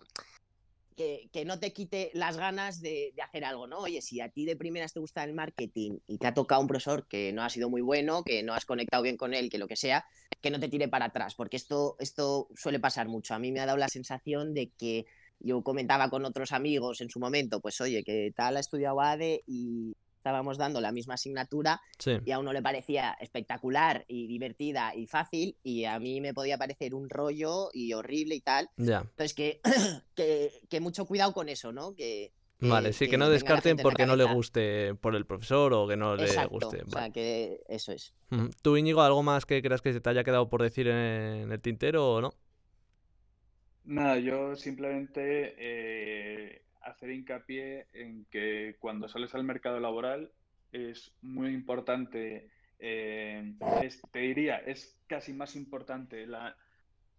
Speaker 4: Que, que no te quite las ganas de, hacer algo, ¿no? Oye, si a ti de primeras te gusta el marketing y te ha tocado un profesor que no ha sido muy bueno, que no has conectado bien con él, que lo que sea, que no te tire para atrás, porque esto, esto suele pasar mucho. A mí me ha dado la sensación de que yo comentaba con otros amigos en su momento, pues oye, que tal ha estudiado ADE y estábamos dando la misma asignatura
Speaker 2: Sí.
Speaker 4: y a uno le parecía espectacular y divertida y fácil y a mí me podía parecer un rollo y horrible y tal.
Speaker 2: Ya.
Speaker 4: Entonces que, [clears throat] que, que mucho cuidado con eso, ¿no? Que, que-
Speaker 2: Vale, sí, que,
Speaker 4: que
Speaker 2: no descarten porque no le guste por el profesor o que no le
Speaker 4: Exacto,
Speaker 2: guste.
Speaker 4: o sea, que eso es.
Speaker 2: ¿Tú, Íñigo, algo más que creas que se te haya quedado por decir en el tintero o no?
Speaker 3: Nada, yo simplemente eh, hacer hincapié en que cuando sales al mercado laboral es muy importante, eh, es- te diría, es casi más importante la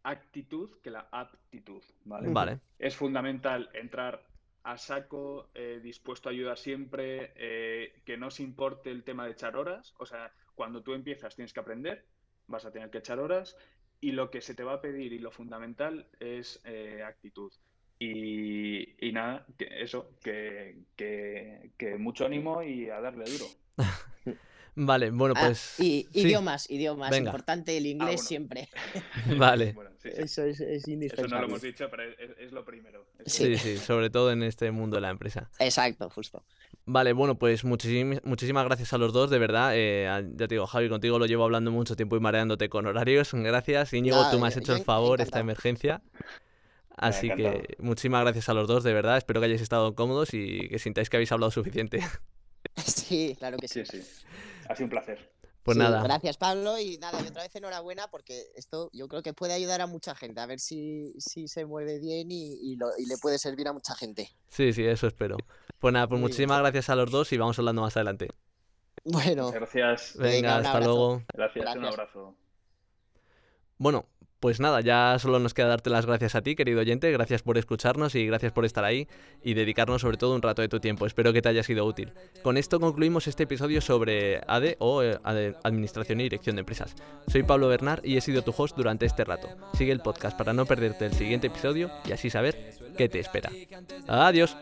Speaker 3: actitud que la aptitud, ¿vale?
Speaker 2: Vale.
Speaker 3: Es fundamental entrar a saco, eh, dispuesto a ayudar siempre, eh, que no se importe el tema de echar horas. O sea, cuando tú empiezas tienes que aprender, vas a tener que echar horas y lo que se te va a pedir y lo fundamental es eh, actitud. Y, y nada, que eso, que, que- que mucho ánimo y a darle duro. [laughs]
Speaker 2: Vale, bueno,
Speaker 4: Ah,
Speaker 2: pues.
Speaker 4: y
Speaker 2: sí.
Speaker 4: idiomas, idiomas,
Speaker 2: Venga.
Speaker 4: importante el inglés
Speaker 3: bueno.
Speaker 4: siempre. [laughs]
Speaker 2: Vale.
Speaker 3: Bueno, sí, sí.
Speaker 4: Eso es, es
Speaker 3: Eso no
Speaker 4: indispensable.
Speaker 3: lo hemos dicho, pero es, es lo primero.
Speaker 4: Sí.
Speaker 2: Sí, sí, sobre todo en este mundo de la empresa.
Speaker 4: Exacto, justo.
Speaker 2: Vale, bueno, pues muchísim- muchísimas gracias a los dos, de verdad. Eh, ya te digo, Javi, contigo lo llevo hablando mucho tiempo y mareándote con horarios. Gracias. Íñigo,
Speaker 4: Nada,
Speaker 2: tú me has
Speaker 4: yo-
Speaker 2: hecho el favor esta emergencia. Así que muchísimas gracias a los dos, de verdad. Espero que hayáis estado cómodos y que sintáis que habéis hablado suficiente. [laughs]
Speaker 4: Sí, claro que sí.
Speaker 3: Sí, sí. Ha sido un placer.
Speaker 2: Pues
Speaker 4: Sí,
Speaker 2: nada,
Speaker 4: Gracias, Pablo. Y nada, y otra vez enhorabuena porque esto yo creo que puede ayudar a mucha gente. A ver si, si se mueve bien y, y lo- y le puede servir a mucha gente.
Speaker 2: sí, sí, eso espero. Pues nada, pues
Speaker 4: Muy bien.
Speaker 2: muchísimas gracias a los dos y vamos hablando más adelante.
Speaker 4: Bueno,
Speaker 3: Muchas gracias.
Speaker 2: Venga, hasta
Speaker 4: abrazo.
Speaker 2: luego.
Speaker 3: Gracias, un abrazo.
Speaker 2: Bueno, pues nada, ya solo nos queda darte las gracias a ti, querido oyente. Gracias por escucharnos y gracias por estar ahí y dedicarnos sobre todo un rato de tu tiempo. Espero que te haya sido útil. Con esto concluimos este episodio sobre AD o eh, AD, Administración y Dirección de Empresas. Soy Pablo Bernard y he sido tu host durante este rato. Sigue el podcast para no perderte el siguiente episodio y así saber qué te espera. Adiós.